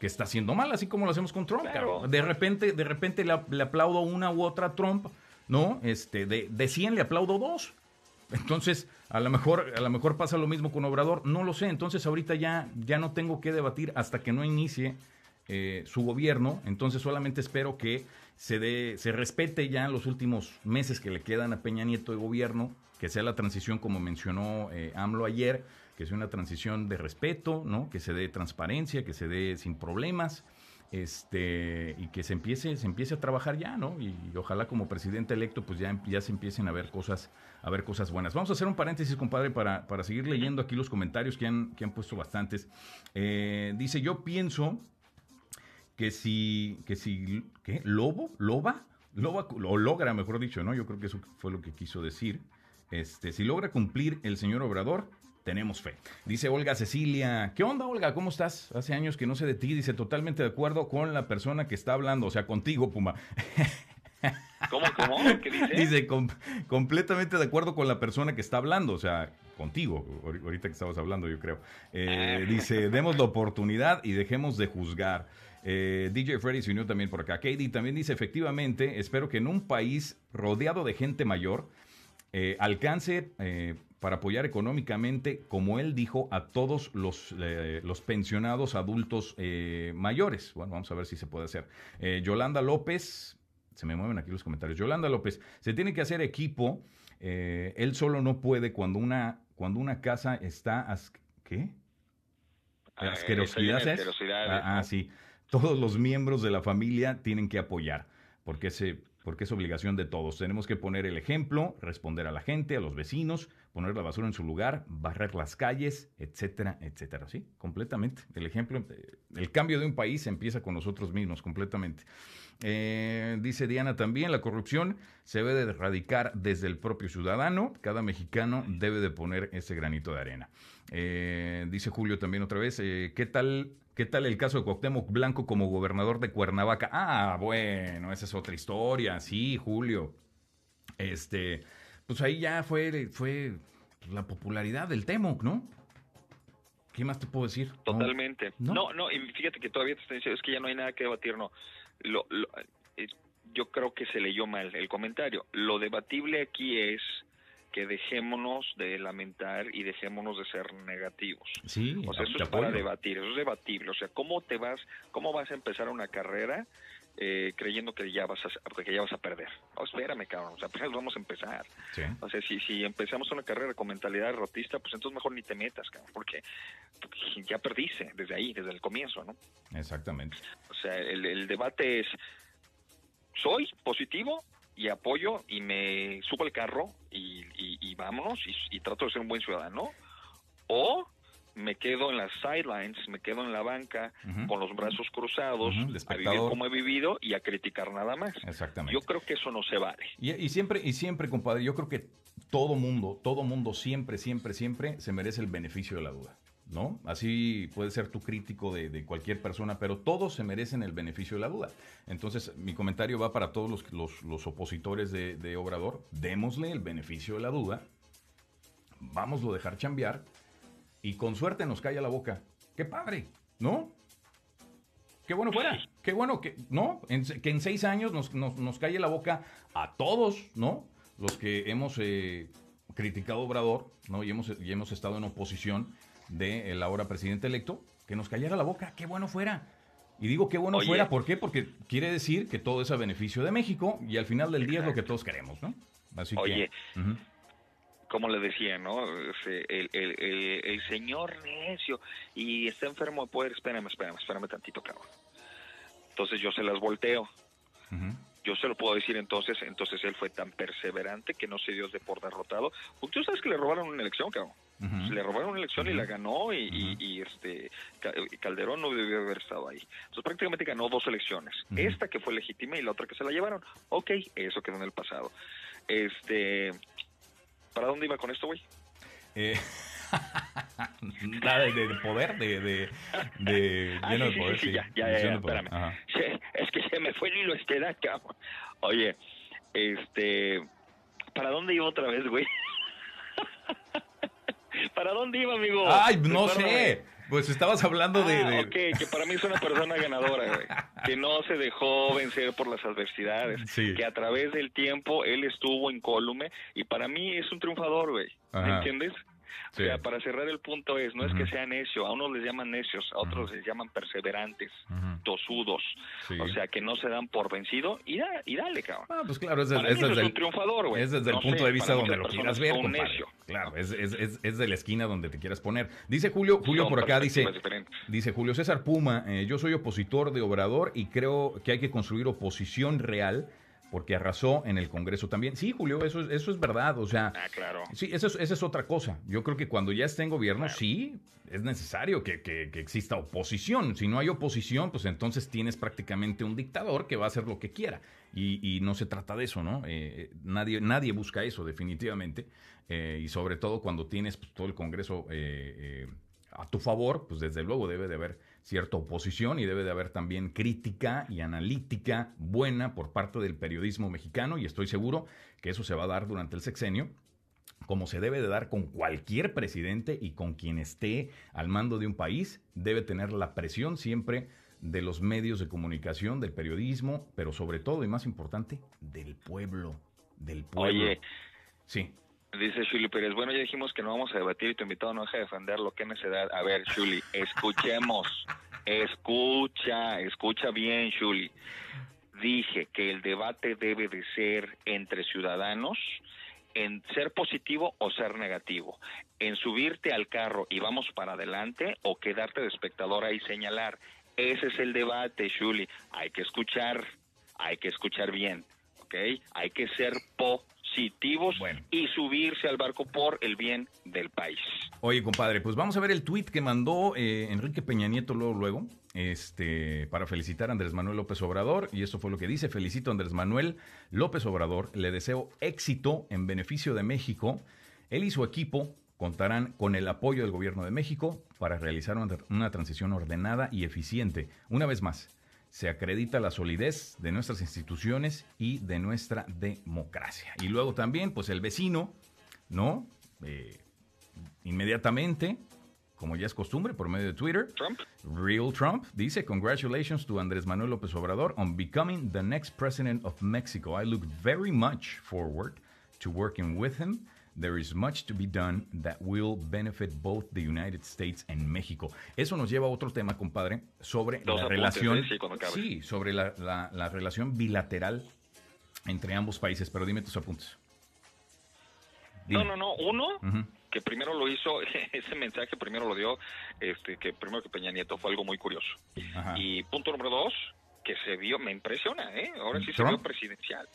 que está haciendo mal, así como lo hacemos con Trump. De repente, de repente le, le, aplaudo una u otra Trump, ¿no? Este, de, de 100 le aplaudo dos. Entonces, a lo mejor, a lo mejor pasa lo mismo con Obrador, no lo sé. Entonces, ahorita ya, ya no tengo que debatir hasta que no inicie eh, su gobierno. Entonces, solamente espero que se dé, se respete ya los últimos meses que le quedan a Peña Nieto de gobierno, que sea la transición como mencionó eh, AMLO ayer, que sea una transición de respeto, ¿no? Que se dé transparencia, que se dé sin problemas este y que se empiece se empiece a trabajar ya no y, ojalá como presidente electo pues ya, ya se empiecen a ver cosas a ver cosas buenas. Vamos a hacer un paréntesis compadre para, para seguir leyendo aquí los comentarios que han que han puesto bastantes. Eh, dice yo pienso que si que si qué lobo loba loba o logra mejor dicho no yo creo que eso fue lo que quiso decir. Este si logra cumplir el señor obrador tenemos fe. Dice Olga Cecilia, ¿qué onda Olga? ¿Cómo estás? Hace años que no sé de ti. Dice, totalmente de acuerdo con la persona que está hablando, o sea, contigo, Puma. ¿Cómo, cómo? ¿Qué dice? Dice, completamente de acuerdo con la persona que está hablando, o sea, contigo, ahorita que estabas hablando, yo creo. Eh, ah. dice, demos la oportunidad y dejemos de juzgar. Eh, DJ Freddy se unió también por acá. Katie también dice, efectivamente, espero que en un país rodeado de gente mayor, eh, alcance para apoyar económicamente, como él dijo, a todos los, eh, los pensionados adultos eh, mayores. Bueno, vamos a ver si se puede hacer. Eh, Yolanda López, se me mueven aquí los comentarios. Yolanda López, se tiene que hacer equipo. él solo no puede cuando una, cuando una casa está... ¿Qué? Ah, asquerosidades. Ah, ah, sí. Todos los miembros de la familia tienen que apoyar, porque ese porque es obligación de todos. Tenemos que poner el ejemplo, responder a la gente, a los vecinos, poner la basura en su lugar, barrer las calles, etcétera, etcétera. Sí, completamente. El ejemplo, eh, el cambio de un país empieza con nosotros mismos, completamente. Eh, dice Diana también, la corrupción se debe de erradicar desde el propio ciudadano. Cada mexicano debe de poner ese granito de arena. Eh, dice Julio también otra vez, ¿qué tal ¿Qué tal el caso de Cuauhtémoc Blanco como gobernador de Cuernavaca? Ah, bueno, esa es otra historia. Sí, Julio. Este, pues ahí ya fue, fue la popularidad del Temoc, ¿no? ¿Qué más te puedo decir? Totalmente. No, no, y fíjate que todavía te estoy diciendo, es que ya no hay nada que debatir, no. Lo, eh, yo creo que se leyó mal el comentario. Lo debatible aquí es que dejémonos de lamentar y dejémonos de ser negativos. Sí, o sea, eso es para debatir, eso es debatible. O sea, ¿cómo te vas, cómo vas a empezar una carrera eh, creyendo que ya vas a que ya vas a perder? Oh, espérame, cabrón, o sea, pues vamos a empezar. O sea, si, si empezamos una carrera con mentalidad rotista, pues entonces mejor ni te metas, cabrón, porque, ya perdiste desde ahí, desde el comienzo, ¿no? Exactamente. O sea, el, el debate es, ¿soy positivo y apoyo y me subo al carro y, y, vámonos y, trato de ser un buen ciudadano. O me quedo en las sidelines, me quedo en la banca con los brazos cruzados, a vivir como he vivido y a criticar nada más. Exactamente. Yo creo que eso no se vale. Y, y, siempre, y siempre, compadre, yo creo que todo mundo, todo mundo siempre, siempre, siempre se merece el beneficio de la duda. ¿No? Así puede ser tu crítico de, cualquier persona, pero todos se merecen el beneficio de la duda. Entonces, mi comentario va para todos los, los, opositores de, Obrador. Démosle el beneficio de la duda, vamos a dejar chambear y con suerte nos calla la boca. ¡Qué padre! ¿No? Qué bueno fuera, qué bueno que, ¿no? que en seis años nos, nos, calle la boca a todos, ¿no? Los que hemos eh, criticado Obrador, ¿no? Y hemos, y hemos estado en oposición del ahora presidente electo, que nos cayera la boca, qué bueno fuera. Y digo qué bueno fuera, ¿por qué? Porque quiere decir que todo es a beneficio de México y al final del día es lo que todos queremos, ¿no? Así Oye, como le decía, ¿no? El, el, el, señor necio y está enfermo de poder, espérame, espérame, espérame tantito, cabrón. Entonces yo se las volteo. Yo se lo puedo decir entonces, entonces él fue tan perseverante que no se dio de por derrotado. Tú sabes que le robaron una elección, cabrón. Le robaron una elección y la ganó y, este Calderón no debió haber estado ahí. Entonces prácticamente ganó dos elecciones. Esta que fue legítima y la otra que se la llevaron. Ok, eso quedó en el pasado. Este, ¿Para dónde iba con esto, güey? Eh, de, poder, de, de, de ah, lleno de poder. Sí, ya, ya, ya, espérame. Es que se me fue el hilo este cabrón. Oye, este, ¿para dónde iba otra vez, güey? ¿Para dónde iba, amigo? Ay, no sé. Pues estabas hablando de, ah, Ok, que para mí es una persona ganadora, güey. Que no se dejó vencer por las adversidades. Que a través del tiempo él estuvo incólume y para mí es un triunfador, güey. ¿Me entiendes? O sea, para cerrar el punto es, no es que sea necio, a unos les llaman necios, a otros les llaman perseverantes, tosudos, o sea, que no se dan por vencido y, y dale, cabrón. Ah, pues claro, es, es, desde el, triunfador, güey. Es desde el punto de vista donde lo quieras ver. Claro, es, es, de la esquina donde te quieras poner. Dice Julio, Julio por acá dice, dice Julio César Puma, eh, yo soy opositor de Obrador y creo que hay que construir oposición real porque arrasó en el Congreso también. Sí, Julio, eso, es, eso es verdad. O sea, ah, claro. sí, eso es, esa es otra cosa. Yo creo que cuando ya esté en gobierno, sí, es necesario que, que, exista oposición. Si no hay oposición, pues entonces tienes prácticamente un dictador que va a hacer lo que quiera. Y, y no se trata de eso, ¿no? Eh, nadie, nadie busca eso, definitivamente. Eh, y sobre todo cuando tienes pues, todo el Congreso eh, a tu favor, pues desde luego debe de haber cierta oposición y debe de haber también crítica y analítica buena por parte del periodismo mexicano y estoy seguro que eso se va a dar durante el sexenio como se debe de dar con cualquier presidente y con quien esté al mando de un país, debe tener la presión siempre de los medios de comunicación, del periodismo, pero sobre todo y más importante, del pueblo, del pueblo. Oye, sí. Dice Shuli Pérez, bueno, ya dijimos que no vamos a debatir y tu invitado no deja de defender lo que necesidad. A ver, Shuli, escuchemos, escucha, escucha bien, Shuli. Dije que el debate debe de ser entre ciudadanos en ser positivo o ser negativo, en subirte al carro y vamos para adelante o quedarte de espectadora y señalar. Ese es el debate, Shuli. Hay que escuchar, hay que escuchar bien. ¿ok? Hay que ser positivos y subirse al barco por el bien del país. Oye, compadre, pues vamos a ver el tweet que mandó eh, Enrique Peña Nieto luego, luego, este, para felicitar a Andrés Manuel López Obrador, y esto fue lo que dice, felicito a Andrés Manuel López Obrador, le deseo éxito en beneficio de México, él y su equipo contarán con el apoyo del gobierno de México para realizar una, transición ordenada y eficiente. Una vez más, se acredita la solidez de nuestras instituciones y de nuestra democracia. Y luego también, pues el vecino, ¿no? Eh, inmediatamente, como ya es costumbre, por medio de Twitter, Trump. Real Trump dice, congratulations to Andrés Manuel López Obrador on becoming the next president of Mexico. I look very much forward to working with him There is much to be done that will benefit both the United States and México. Eso nos lleva a otro tema, compadre, sobre la relación. Sí, sobre la, la, relación bilateral entre ambos países. Pero dime tus apuntes. No, no, no. Uno, que primero lo hizo, ese mensaje primero lo dio, este, que primero que Peña Nieto fue algo muy curioso. Y punto número dos, que se vio, me impresiona, ¿eh? Ahora sí se vio presidencial.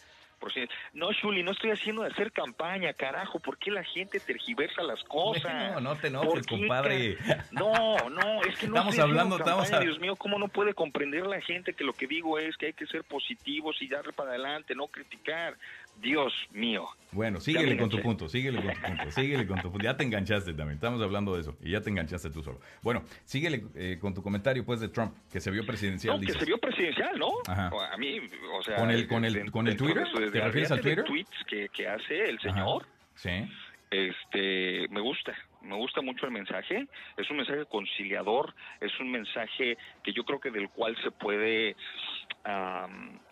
No, Shuli, no estoy haciendo de hacer campaña, carajo. ¿Por qué la gente tergiversa las cosas? No, no te enojes, compadre. No, no, es que no estamos hablando, estamos Dios mío, ¿cómo no puede comprender la gente que lo que digo es que hay que ser positivos y darle para adelante, no criticar? Dios mío. Bueno, síguele con tu punto, síguele con tu punto, síguele con tu punto. Ya te enganchaste también, estamos hablando de eso, y ya te enganchaste tú solo. Bueno, síguele eh, con tu comentario, pues, de Trump, que se vio presidencial. No, que se vio presidencial, ¿no? A mí, o sea... ¿Con el, con el, con el Twitter? ¿Te refieres al Twitter? tweets que, que hace el señor. Sí. Este, me gusta, me gusta mucho el mensaje. Es un mensaje conciliador, es un mensaje que yo creo que del cual se puede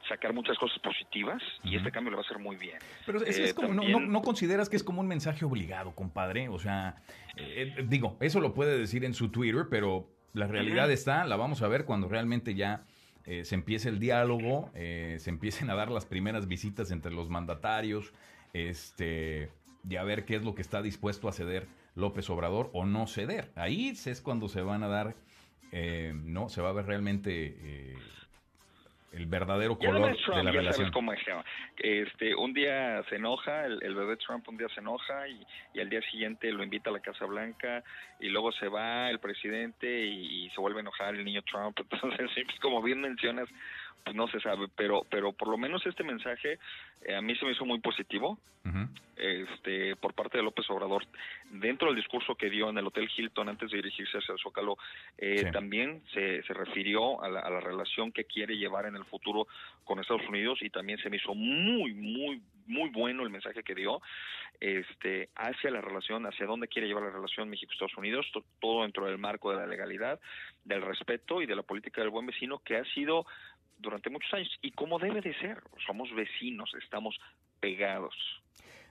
sacar muchas cosas positivas y este cambio lo va a hacer muy bien. Pero es, eh, como, no, no, consideras que es como un mensaje obligado, compadre? O sea, eh, eh, digo, eso lo puede decir en su Twitter, pero la realidad está, la vamos a ver cuando realmente ya se empiece el diálogo, se empiecen a dar las primeras visitas entre los mandatarios, este, y a ver qué es lo que está dispuesto a ceder López Obrador o no ceder. Ahí es cuando se van a dar, no, se va a ver realmente el verdadero color de la relación. Cómo es, este, un día se enoja, el, bebé Trump un día se enoja y, al día siguiente lo invita a la Casa Blanca y luego se va el presidente y, se vuelve a enojar el niño Trump. Entonces, pues, como bien mencionas, pues no se sabe, pero pero por lo menos este mensaje eh, a mí se me hizo muy positivo este por parte de López Obrador. Dentro del discurso que dio en el Hotel Hilton antes de dirigirse hacia el Zócalo eh, también se, se refirió a la, a la, relación que quiere llevar en el futuro con Estados Unidos y también se me hizo muy muy muy bueno el mensaje que dio este hacia la relación hacia dónde quiere llevar la relación México Estados Unidos todo dentro del marco de la legalidad del respeto y de la política del buen vecino que ha sido durante muchos años y como debe de ser, somos vecinos, estamos pegados.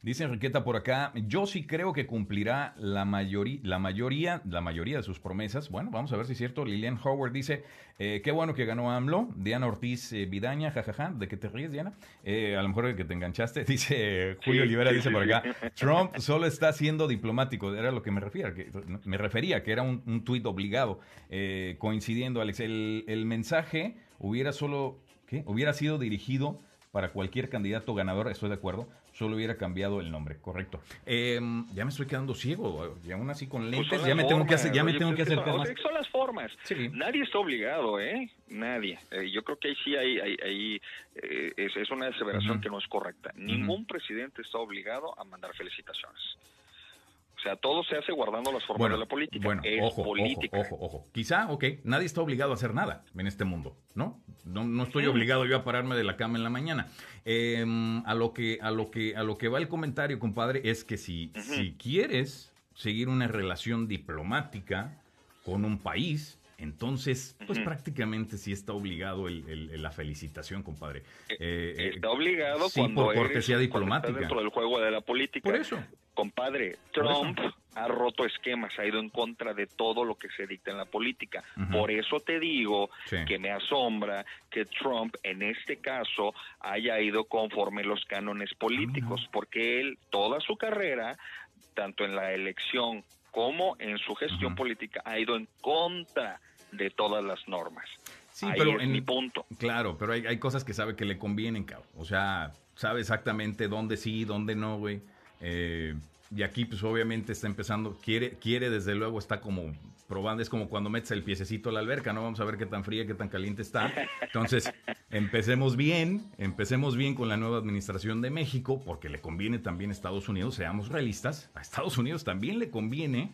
Dice Enriqueta por acá, yo sí creo que cumplirá la mayoría, la mayoría, la mayoría de sus promesas. Bueno, vamos a ver si es cierto. Lilian Howard dice, eh, qué bueno que ganó AMLO. Diana Ortiz eh, Vidaña, jajaja, ¿de qué te ríes, Diana? Eh, a lo mejor de que te enganchaste. Dice Julio Olivera, dice por acá, Trump solo está siendo diplomático. Era lo que me refería, que, me refería, que era un, un tuit obligado. coincidiendo, Alex, el, el mensaje hubiera solo, ¿qué? Hubiera sido dirigido para cualquier candidato ganador, estoy de acuerdo, solo hubiera cambiado el nombre, correcto. Em, ya me estoy quedando ciego, y aún así con pues lentes, ya me tengo que hacer, ya me tengo que hacer son, las formas. Nadie está obligado, ¿eh? Nadie. Eh, yo creo que ahí sí hay, hay, eh, es, una aseveración que no es correcta. Ningún presidente está obligado a mandar felicitaciones. O sea, todo se hace guardando las formas de la política. Bueno, ojo, ojo, ojo, Quizá, ok, nadie está obligado a hacer nada en este mundo, ¿no? No, no estoy obligado yo a pararme de la cama en la mañana. Em, a lo que, a lo que, a lo que va el comentario, compadre, es que si, si quieres seguir una relación diplomática con un país, entonces, pues prácticamente sí está obligado el, la felicitación, compadre. Eh, eh, está obligado cuando por cortesía diplomática. dentro del juego de la política. Por eso. Compadre, Trump ha roto esquemas, ha ido en contra de todo lo que se dicta en la política. Por eso te digo que me asombra que Trump en este caso haya ido conforme los cánones políticos, porque él toda su carrera, tanto en la elección como en su gestión política, ha ido en contra de todas las normas. Sí, pero es en, mi punto. Claro, pero hay, hay cosas que sabe que le convienen, cabrón. O sea, sabe exactamente dónde sí, dónde no, güey. Eh, y aquí, pues obviamente está empezando, quiere, quiere desde luego, está como probando, es como cuando metes el piececito a la alberca, ¿no? Vamos a ver qué tan fría, qué tan caliente está. Entonces, empecemos bien, empecemos bien con la nueva administración de México, porque le conviene también a Estados Unidos, seamos realistas, a Estados Unidos también le conviene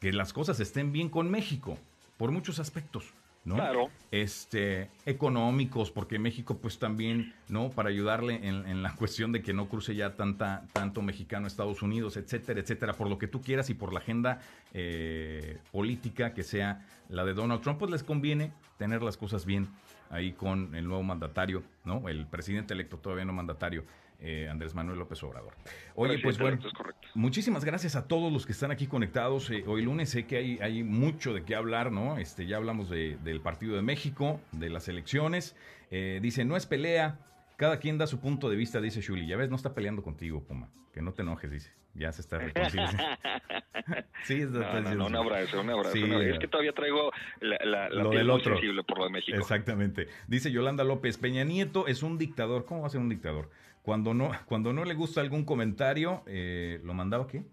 que las cosas estén bien con México, por muchos aspectos. ¿No? Claro. Este, económicos, porque México, pues también, ¿no? Para ayudarle en, la cuestión de que no cruce ya tanta, tanto mexicano a Estados Unidos, etcétera, etcétera, por lo que tú quieras y por la agenda eh, política que sea la de Donald Trump, pues les conviene tener las cosas bien ahí con el nuevo mandatario, ¿no? El presidente electo, todavía no mandatario. Eh, Andrés Manuel López Obrador. Oye, pues bueno, muchísimas gracias a todos los que están aquí conectados. Eh, hoy lunes sé que hay, hay mucho de qué hablar, ¿no? Este, ya hablamos de, del partido de México, de las elecciones. Eh, dice, no es pelea, cada quien da su punto de vista, dice Shuli. Ya ves, no está peleando contigo, Puma. Que no te enojes, dice. Ya se está reconciliando. sí, es no, no, no, un abrazo, un abrazo. es que todavía traigo la, la, lo del otro. por lo de México. Exactamente. Dice Yolanda López, Peña Nieto es un dictador. ¿Cómo va a ser un dictador? Cuando no, cuando no le gusta algún comentario, eh, ¿lo mandaba qué?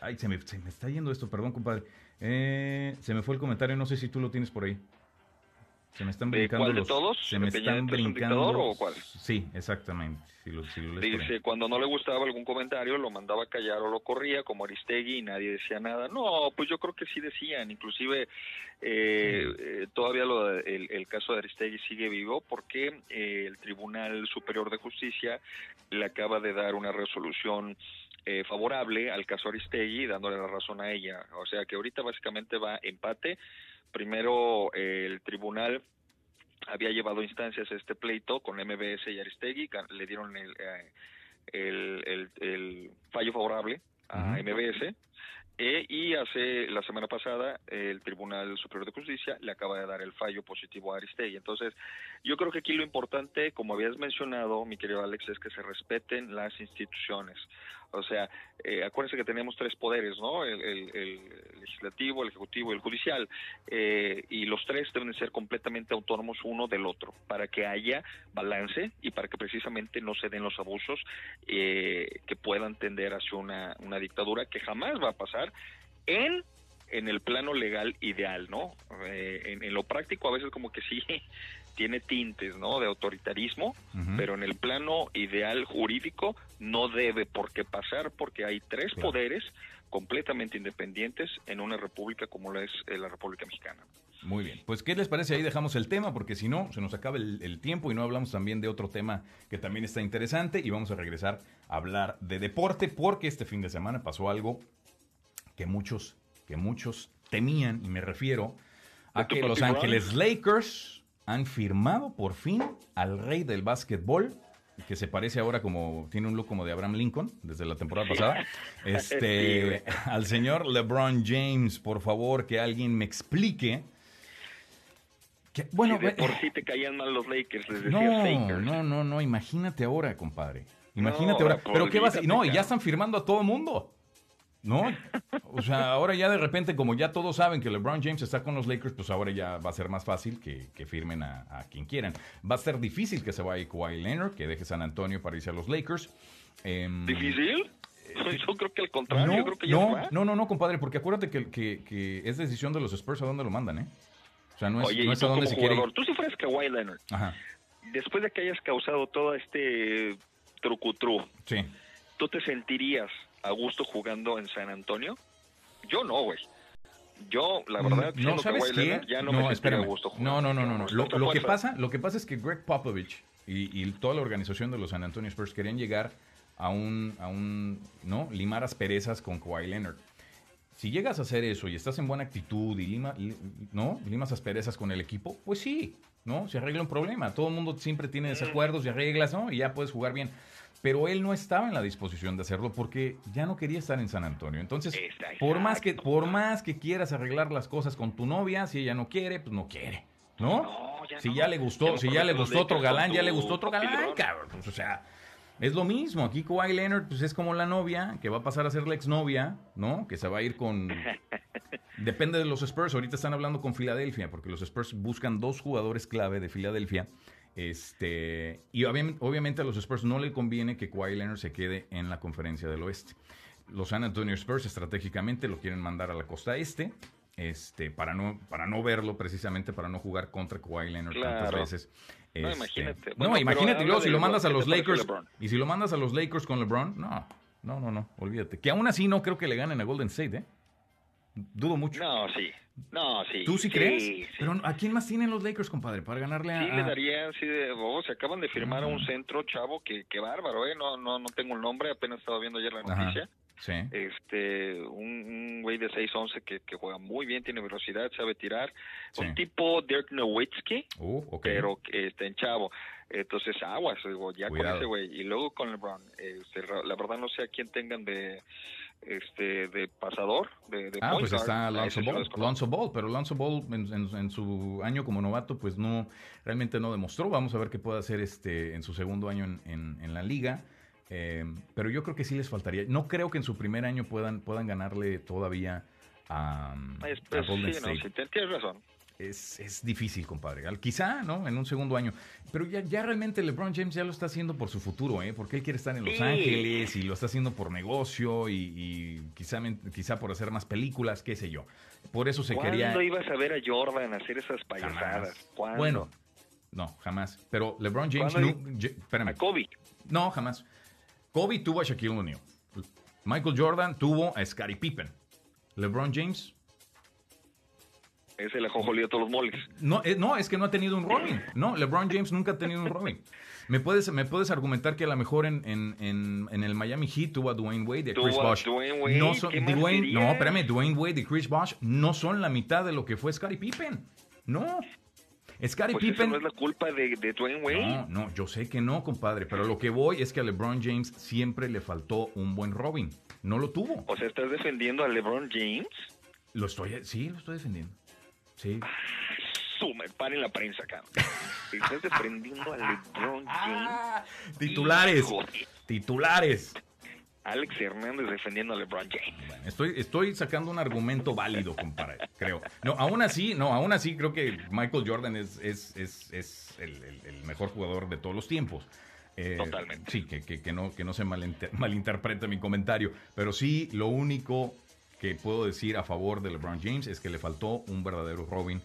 Ay, se me, se me, está yendo esto, perdón, compadre. Eh, se me fue el comentario, no sé si tú lo tienes por ahí. Se me están brincando ¿Cuál de todos? Se me están brincando. o cuál? Sí, exactamente. Dice, cuando no le gustaba algún comentario, lo mandaba a callar o lo corría, como Aristegui, y nadie decía nada. No, pues yo creo que sí decían. Inclusive, eh, eh, todavía lo, el, el, caso de Aristegui sigue vivo porque eh, el Tribunal Superior de Justicia le acaba de dar una resolución favorable al caso Aristegui, dándole la razón a ella. O sea que ahorita básicamente va empate primero eh, el tribunal había llevado instancias a este pleito con MBS y Aristegui, le dieron el, eh, el, fallo favorable a MBS, eh, y hace la semana pasada el Tribunal Superior de Justicia le acaba de dar el fallo positivo a Aristegui. Entonces, yo creo que aquí lo importante, como habías mencionado, mi querido Alex, es que se respeten las instituciones. O sea, eh, acuérdense que tenemos tres poderes, ¿no? El, legislativo, el ejecutivo y el judicial. Eh, y los tres deben ser completamente autónomos uno del otro para que haya balance y para que precisamente no se den los abusos eh, que puedan tender hacia una, una dictadura que jamás va a pasar en en el plano legal ideal, ¿no? Eh, en, lo práctico a veces como que sí tiene tintes, ¿no? De autoritarismo, pero en el plano ideal jurídico no debe por qué pasar porque hay tres poderes completamente independientes en una república como lo es eh, la República Mexicana. Muy bien, pues ¿qué les parece? Ahí dejamos el tema porque si no, se nos acaba el, el, tiempo y no hablamos también de otro tema que también está interesante y vamos a regresar a hablar de deporte porque este fin de semana pasó algo que muchos, que muchos temían y me refiero a que Los Ángeles Lakers han firmado por fin al rey del básquetbol, que se parece ahora como, tiene un look como de Abraham Lincoln, desde la temporada pasada, este, al señor LeBron James, por favor, que alguien me explique. Que, bueno, por si te caían mal los Lakers, no, no, no, no, imagínate ahora, compadre. Imagínate ahora. Pero qué vas, no, y ya están firmando a todo mundo. ¿No? O sea, ahora ya de repente, como ya todos saben que LeBron James está con los Lakers, pues ahora ya va a ser más fácil que, firmen a, quien quieran. Va a ser difícil que se vaya Kawhi Leonard, que deje San Antonio para irse a los Lakers. Em, ¿Difícil? Eh, yo creo que al contrario, no, creo que ya no, no, no, no, compadre, porque acuérdate que, que, es decisión de los Spurs a dónde lo mandan, ¿eh? O sea, no es, no es a dónde se quiere. Tú si fueras Kawhi Leonard, Ajá. después de que hayas causado todo este trucutru, sí. ¿tú te sentirías a gusto jugando en San Antonio? Yo no, güey. Yo, la mm, verdad, no, ¿sabes qué? ya no, me a gusto jugando. No, no, no, no. Lo, que pasa, lo que pasa es que Greg Popovich y, toda la organización de los San Antonio Spurs querían llegar a un, a un, ¿no? Limar asperezas con Kawhi Leonard. Si llegas a hacer eso y estás en buena actitud y lima, ¿no? limas asperezas con el equipo, pues sí, ¿no? Se arregla un problema. Todo el mundo siempre tiene desacuerdos y arreglas, ¿no? Y ya puedes jugar bien pero él no estaba en la disposición de hacerlo porque ya no quería estar en San Antonio. Entonces, por más que por más que quieras arreglar las cosas con tu novia, si ella no quiere, pues no quiere, ¿no? si ya le gustó, si ya le gustó otro galán, ya le gustó otro galán, cabrón. Pues, o sea, Es lo mismo, aquí Kawhi Leonard pues es como la novia, que va a pasar a ser la exnovia, ¿no? Que se va a ir con... Depende de los Spurs, ahorita están hablando con Filadelfia, porque los Spurs buscan dos jugadores clave de Filadelfia. Este, y obviamente a los Spurs no le conviene que Kawhi Leonard se quede en la conferencia del oeste. Los San Antonio Spurs estratégicamente lo quieren mandar a la costa este, este, para no, para no verlo precisamente, para no jugar contra Kawhi Leonard tantas veces. no, este, imagínate. no, imagínate, luego si lo mandas a los Lakers, y si lo mandas a los Lakers con LeBron, no, no, no, no, olvídate. Que aún así no creo que le ganen a Golden State, ¿eh? Dudo mucho. No, sí. No, sí. ¿Tú sí, crees? Pero ¿a quién más tienen los Lakers, compadre, para ganarle a...? Sí, le darían, sí, de, oh, se acaban de firmar a un centro chavo que, que bárbaro, ¿eh? No, no, no tengo el nombre, apenas estaba viendo ayer la noticia. Sí. Este, un, güey de 6'11 que, que juega muy bien, tiene velocidad, sabe tirar. Un tipo Dirk Nowitzki, uh, pero que está en chavo. Entonces, aguas, digo, ya con ese güey. Y luego con LeBron. Este, la verdad no sé a quién tengan de este de pasador de, de ah pues está Lonzo Ball, Lonzo Ball pero Lonzo Ball en, su año como novato pues no realmente no demostró vamos a ver qué puede hacer este en su segundo año en, en la liga eh, pero yo creo que sí les faltaría. No creo que en su primer año puedan, puedan ganarle todavía a, es, Golden State. tienes razón. Es, es, difícil, compadre. quizá, ¿no? En un segundo año. Pero ya, ya realmente LeBron James ya lo está haciendo por su futuro, ¿eh? Porque él quiere estar en Los Ángeles y lo está haciendo por negocio y, quizá, quizá por hacer más películas, qué sé yo. Por eso se quería... ¿Cuándo ibas a ver a Jordan hacer esas payasadas? Bueno, no, jamás. Pero LeBron James... No, espérame. A Kobe. No, jamás. Kobe tuvo a Shaquille O'Neal. Michael Jordan tuvo a Scottie Pippen. LeBron James. Ese le jolido todos los moles. No, eh, no, es que no ha tenido un Robin. No, LeBron James nunca ha tenido un Robin. ¿Me puedes, me puedes argumentar que a lo mejor en, en, en, el Miami Heat tuvo a Dwayne Wade y a Chris Bosh. no, son, Dwayne, no, espérame, Dwayne Wade y Chris Bosh no son la mitad de lo que fue Scottie Pippen. No. Scottie pues Pippen. no es la culpa de, Dwayne Wade. No, no, yo sé que no, compadre. Pero lo que voy es que a LeBron James siempre le faltó un buen Robin. No lo tuvo. O sea, ¿estás defendiendo a LeBron James? Lo estoy, sí, lo estoy defendiendo. Sí. Ah, Suma, paren la prensa acá. Estás defendiendo a LeBron James. titulares. Titulares. Alex Hernández defendiendo a LeBron James. estoy, estoy sacando un argumento válido, compadre, creo. No, aún así, no, aún así creo que Michael Jordan es, es, es, es el, mejor jugador de todos los tiempos. Eh, Totalmente. Sí, que, que, que, no, que no se malinterprete mi comentario. Pero sí, lo único que puedo decir a favor de LeBron James es que le faltó un verdadero Robin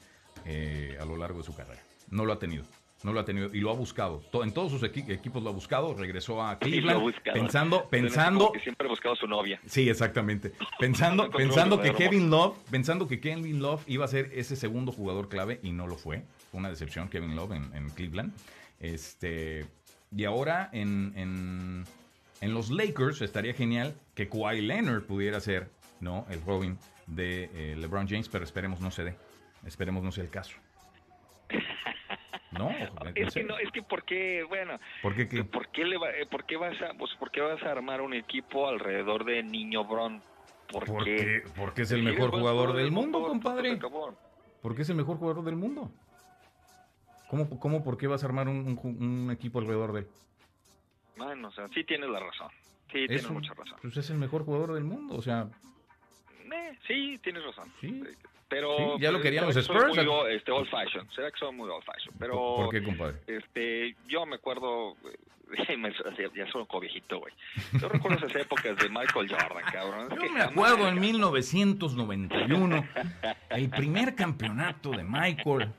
eh, a lo largo de su carrera. No lo ha tenido. No lo ha tenido y lo ha buscado. En todos sus equipos lo ha buscado. Regresó a Cleveland pensando, pensando. siempre ha buscado a su novia. Sí, exactamente. Pensando, pensando que Kevin Love, pensando que Kevin Love iba a ser ese segundo jugador clave y no lo fue. Fue una decepción Kevin Love en, Cleveland. Este y ahora en, en, en, los Lakers estaría genial que Kawhi Leonard pudiera ser, no, el Robin de eh, LeBron James, pero esperemos no se dé. Esperemos no sea el caso. No, es que no, es que por qué, bueno, ¿por qué, qué? ¿por qué, le va, eh, por qué vas a, pues, por qué vas a armar un equipo alrededor de Niño Bron? ¿Por porque, porque es el mejor jugador del mundo, compadre. Porque es el mejor jugador del mundo. ¿Cómo, cómo por qué vas a armar un, un, equipo alrededor de él? Bueno, o sea, sí tienes la razón. Sí, tienes mucha razón. Pues es el mejor jugador del mundo, o sea... Eh, sí, tienes razón. Sí. Pero ya lo pues, querían los Spurs. Muy, este, old fashion. Será que son muy old fashion. Pero, ¿Por qué, compadre? Este, yo me acuerdo, ya soy un viejito, güey. Yo recuerdo esas épocas de Michael Jordan, cabrón. yo me acuerdo en 1991, el primer campeonato de Michael.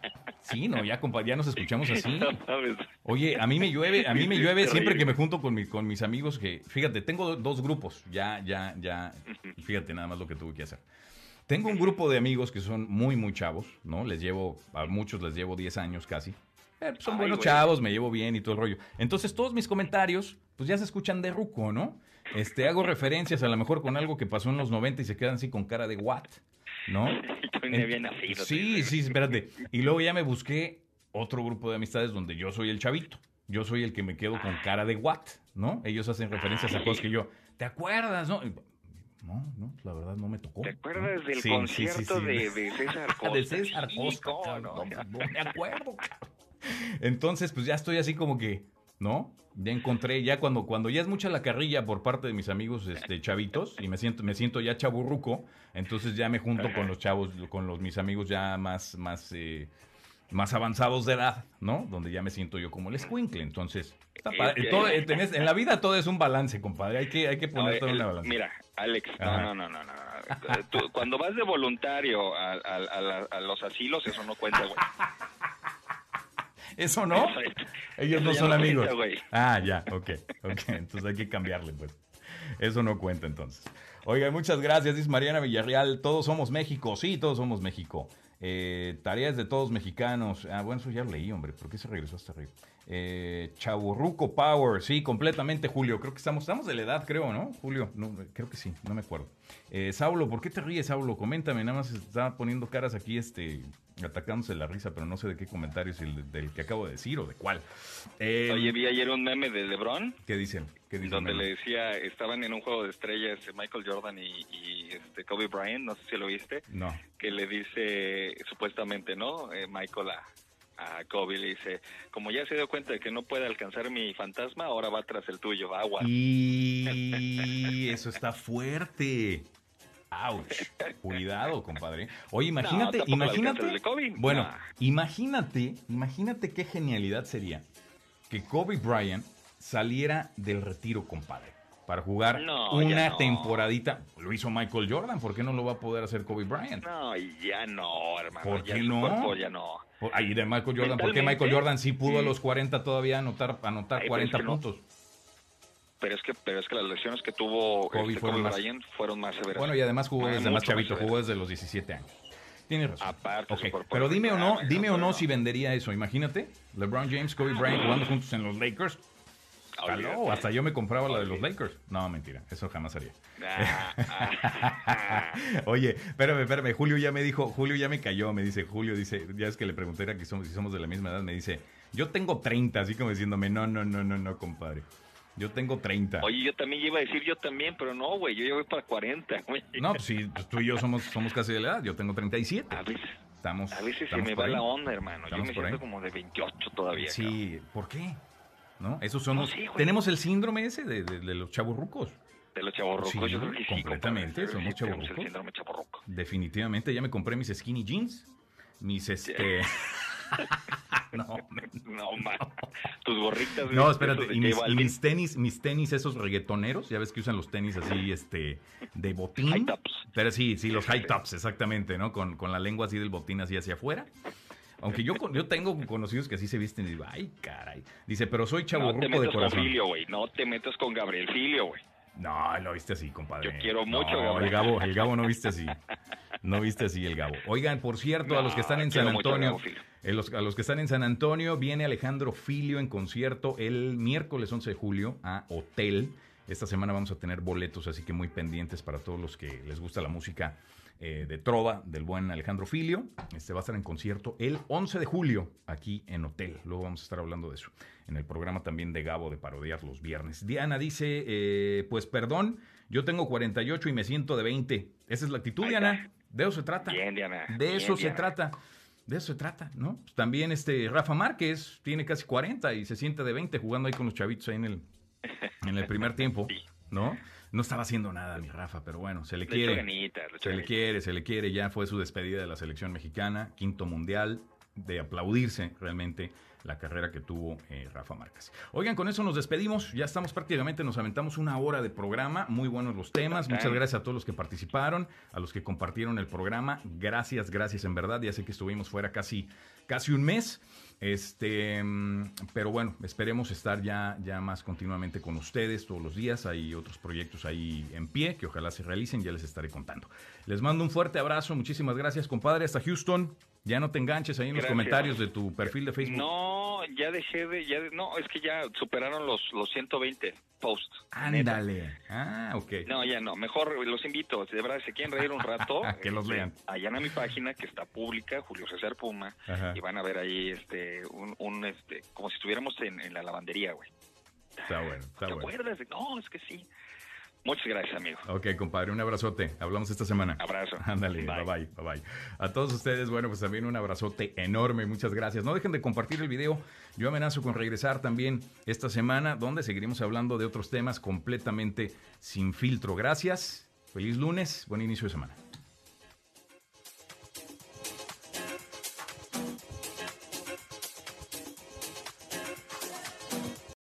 Sí, no, ya, compadre, ya nos escuchamos así. Oye, a mí me llueve, a mí me llueve siempre que me junto con, mi, con mis amigos que, fíjate, tengo dos grupos, ya, ya, ya, fíjate nada más lo que tuve que hacer. Tengo un grupo de amigos que son muy, muy chavos, ¿no? Les llevo, a muchos les llevo 10 años casi. Eh, son buenos chavos, me llevo bien y todo el rollo. Entonces, todos mis comentarios, pues ya se escuchan de ruco, ¿no? Este, hago referencias a lo mejor con algo que pasó en los 90 y se quedan así con cara de what, ¿no? sí, sí, espérate. Y luego ya me busqué otro grupo de amistades donde yo soy el chavito. Yo soy el que me quedo con cara de what, ¿no? Ellos hacen referencias a cosas que yo, ¿te acuerdas, no? No, no, la verdad no me tocó. ¿Te acuerdas del concierto De, César Costa? de César Costa, no, me acuerdo. Entonces, pues ya estoy así como que, ¿no? Ya encontré, ya cuando, cuando ya es mucha la carrilla por parte de mis amigos este, chavitos y me siento, me siento ya chaburruco, entonces ya me junto con los chavos, con los mis amigos ya más, más, eh, más avanzados de edad, ¿no? Donde ya me siento yo como el escuincle. Entonces, está padre. Todo- eh, tenés- en la vida todo es un balance, compadre. Hay que, hay que poner No, todo en la balanza. Mira, Alex, no, no, no, no, no. no. Tú, cuando vas de voluntario a, a- a la- a los asilos, eso no cuenta, güey. ¿Eso no? Ellos Eso no son no amigos. cuenta. Ah, ya, ok, ok. Entonces hay que cambiarle, pues. Eso no cuenta entonces. Oiga, muchas gracias, dice Mariana Villarreal. Todos somos México. Sí, todos somos México. Eh, tareas de todos mexicanos. Ah, bueno, eso ya lo leí, hombre. ¿Por qué se regresó hasta arriba? Eh, Chaburruco Power. Sí, completamente, Julio. Creo que estamos, estamos de la edad, creo, ¿no? Julio, no, creo que sí, no me acuerdo. Eh, Saulo, ¿por qué te ríes, Saulo? Coméntame, nada más está poniendo caras aquí, este, atacándose la risa, pero no sé de qué comentario es el del que acabo de decir o de cuál. Eh, Oye, vi ayer un meme de LeBron ¿Qué dicen? ¿Qué dicen? donde le decía, estaban en un juego de estrellas Michael Jordan y, y, este Kobe Bryant, no sé si lo viste, No. que le dice supuestamente, ¿no? Eh, Michael a, a Kobe le dice, como ya se dio cuenta de que no puede alcanzar mi fantasma, ahora va tras el tuyo, agua. Y eso está fuerte. Ouch. Cuidado, compadre. Oye, imagínate, imagínate. de. Bueno, Nah. imagínate, imagínate qué genialidad sería que Kobe Bryant saliera del retiro, compadre, para jugar No, una ya no. temporadita. Lo hizo Michael Jordan, ¿por qué no lo va a poder hacer Kobe Bryant? No, ya no, hermano. ¿Por ya qué su no? cuerpo ya no. Ahí de Michael Jordan, ¿por qué Michael Jordan sí pudo a los 40 todavía anotar, anotar Ay, pero 40 es que no. puntos? Pero es que, pero es que las lesiones que tuvo Kobe Kobe, fueron Kobe más- Bryant fueron más severas. Bueno, y además jugó Ah, desde más chavito, jugó desde los 17 años. Tienes razón. Aparte, Ok, su cuerpo Pero dime o no, dime o no si vendería eso. Imagínate, LeBron James, Kobe Bryant jugando juntos en los Lakers. Aló, hasta yo me compraba la de los Lakers. No, mentira, eso jamás haría. Ah, ah, ah. Oye, espérame, espérame. Julio ya me dijo, Julio ya me cayó, me dice, Julio dice, ya es que le pregunté que somos, si somos de la misma edad, me dice, yo tengo 30, así como diciéndome, no, no, no, no, no, compadre. Yo tengo 30. Oye, yo también iba a decir yo también, pero no, güey, yo ya voy para 40, güey. No, pues sí, pues tú y yo somos, somos casi de la edad, yo tengo 37. A veces, Estamos, a veces se estamos me por va ahí. la onda, hermano. Yo Estamos me por siento ahí. como de 28 todavía. cabrón. Sí, ¿por qué? ¿No? Esos son No güey. tenemos el síndrome ese de, de- de los chavos rucos. De los chavorrucos, Sí, yo creo que sí. completamente, somos sí síndrome chavorruco. Definitivamente, ya me compré mis skinny jeans, mis este... no, No, man. Tus gorritas. no, espérate, de y mis, y Balvin. mis tenis, mis tenis esos reggaetoneros, ya ves que usan los tenis así, este, de botín. High tops. Pero sí, sí, los high tops, exactamente, ¿no? Con, con la lengua así del botín así hacia afuera. Aunque yo, con- yo tengo conocidos que así se visten y digo, ay, caray. Dice, pero soy No te de metas con corazón. Filio, güey. No te metas con Gabriel Filio, güey. No, lo viste así, compadre. Yo quiero mucho, no, Gabo. el Gabo. El Gabo no viste así. No viste así el Gabo. Oigan, por cierto, a los que están en San mucho Antonio, Gabo eh, los- a los que están en San Antonio, viene Alejandro Filio en concierto el miércoles 11 de julio a Hotel. Esta semana vamos a tener boletos, así que muy pendientes para todos los que les gusta la música eh, de Trova del buen Alejandro Filio. Este va a estar en concierto el 11 de julio aquí en Hotel. Luego vamos a estar hablando de eso. En el programa también de Gabo de Parodiar los viernes. Diana dice, eh, pues perdón, yo tengo 48 y me siento de 20. Esa es la actitud, Diana. De eso se trata. Bien, Diana. De bien, eso se Diana. trata. De eso se trata, ¿no? Pues También este Rafa Márquez tiene casi 40 y se siente de 20 jugando ahí con los chavitos ahí en el, en el primer tiempo, Sí. ¿no? No estaba haciendo nada mi Rafa, pero bueno, se le quiere. le Se le quiere, se le quiere. Ya fue su despedida de la selección mexicana, quinto mundial, de aplaudirse realmente la carrera que tuvo eh, Rafa Márquez. Oigan, con eso nos despedimos. Ya estamos prácticamente, nos aventamos una hora de programa. Muy buenos los temas. Muchas gracias a todos los que participaron, a los que compartieron el programa. Gracias, gracias en verdad. Ya sé que estuvimos fuera casi, casi un mes. Este, pero bueno, esperemos estar ya, ya más continuamente con ustedes todos los días. Hay otros proyectos ahí en pie que ojalá se realicen, ya les estaré contando. Les mando un fuerte abrazo, muchísimas gracias, compadre. Hasta Houston. Ya no te enganches ahí en los comentarios de tu perfil de Facebook. No, ya dejé de, ya de- no, es que ya superaron los, los 120 posts. Ándale. Ah, ok. No, ya no, mejor los invito, de verdad, si quieren reír un rato, Que los este, lean. Allá en mi página que está pública, Julio César Puma, Ajá. y van a ver ahí este un, un, este como si estuviéramos en, en la lavandería, güey. Está bueno, está ¿Te bueno. acuerdas? No, es que sí. Muchas gracias, amigo. Ok, compadre, un abrazote. Hablamos esta semana. Abrazo. Ándale, Bye. bye bye, bye bye. A todos ustedes, bueno, pues también un abrazote enorme. Muchas gracias. No dejen de compartir el video. Yo amenazo con regresar también esta semana, donde seguiremos hablando de otros temas completamente sin filtro. Gracias. Feliz lunes. Buen inicio de semana.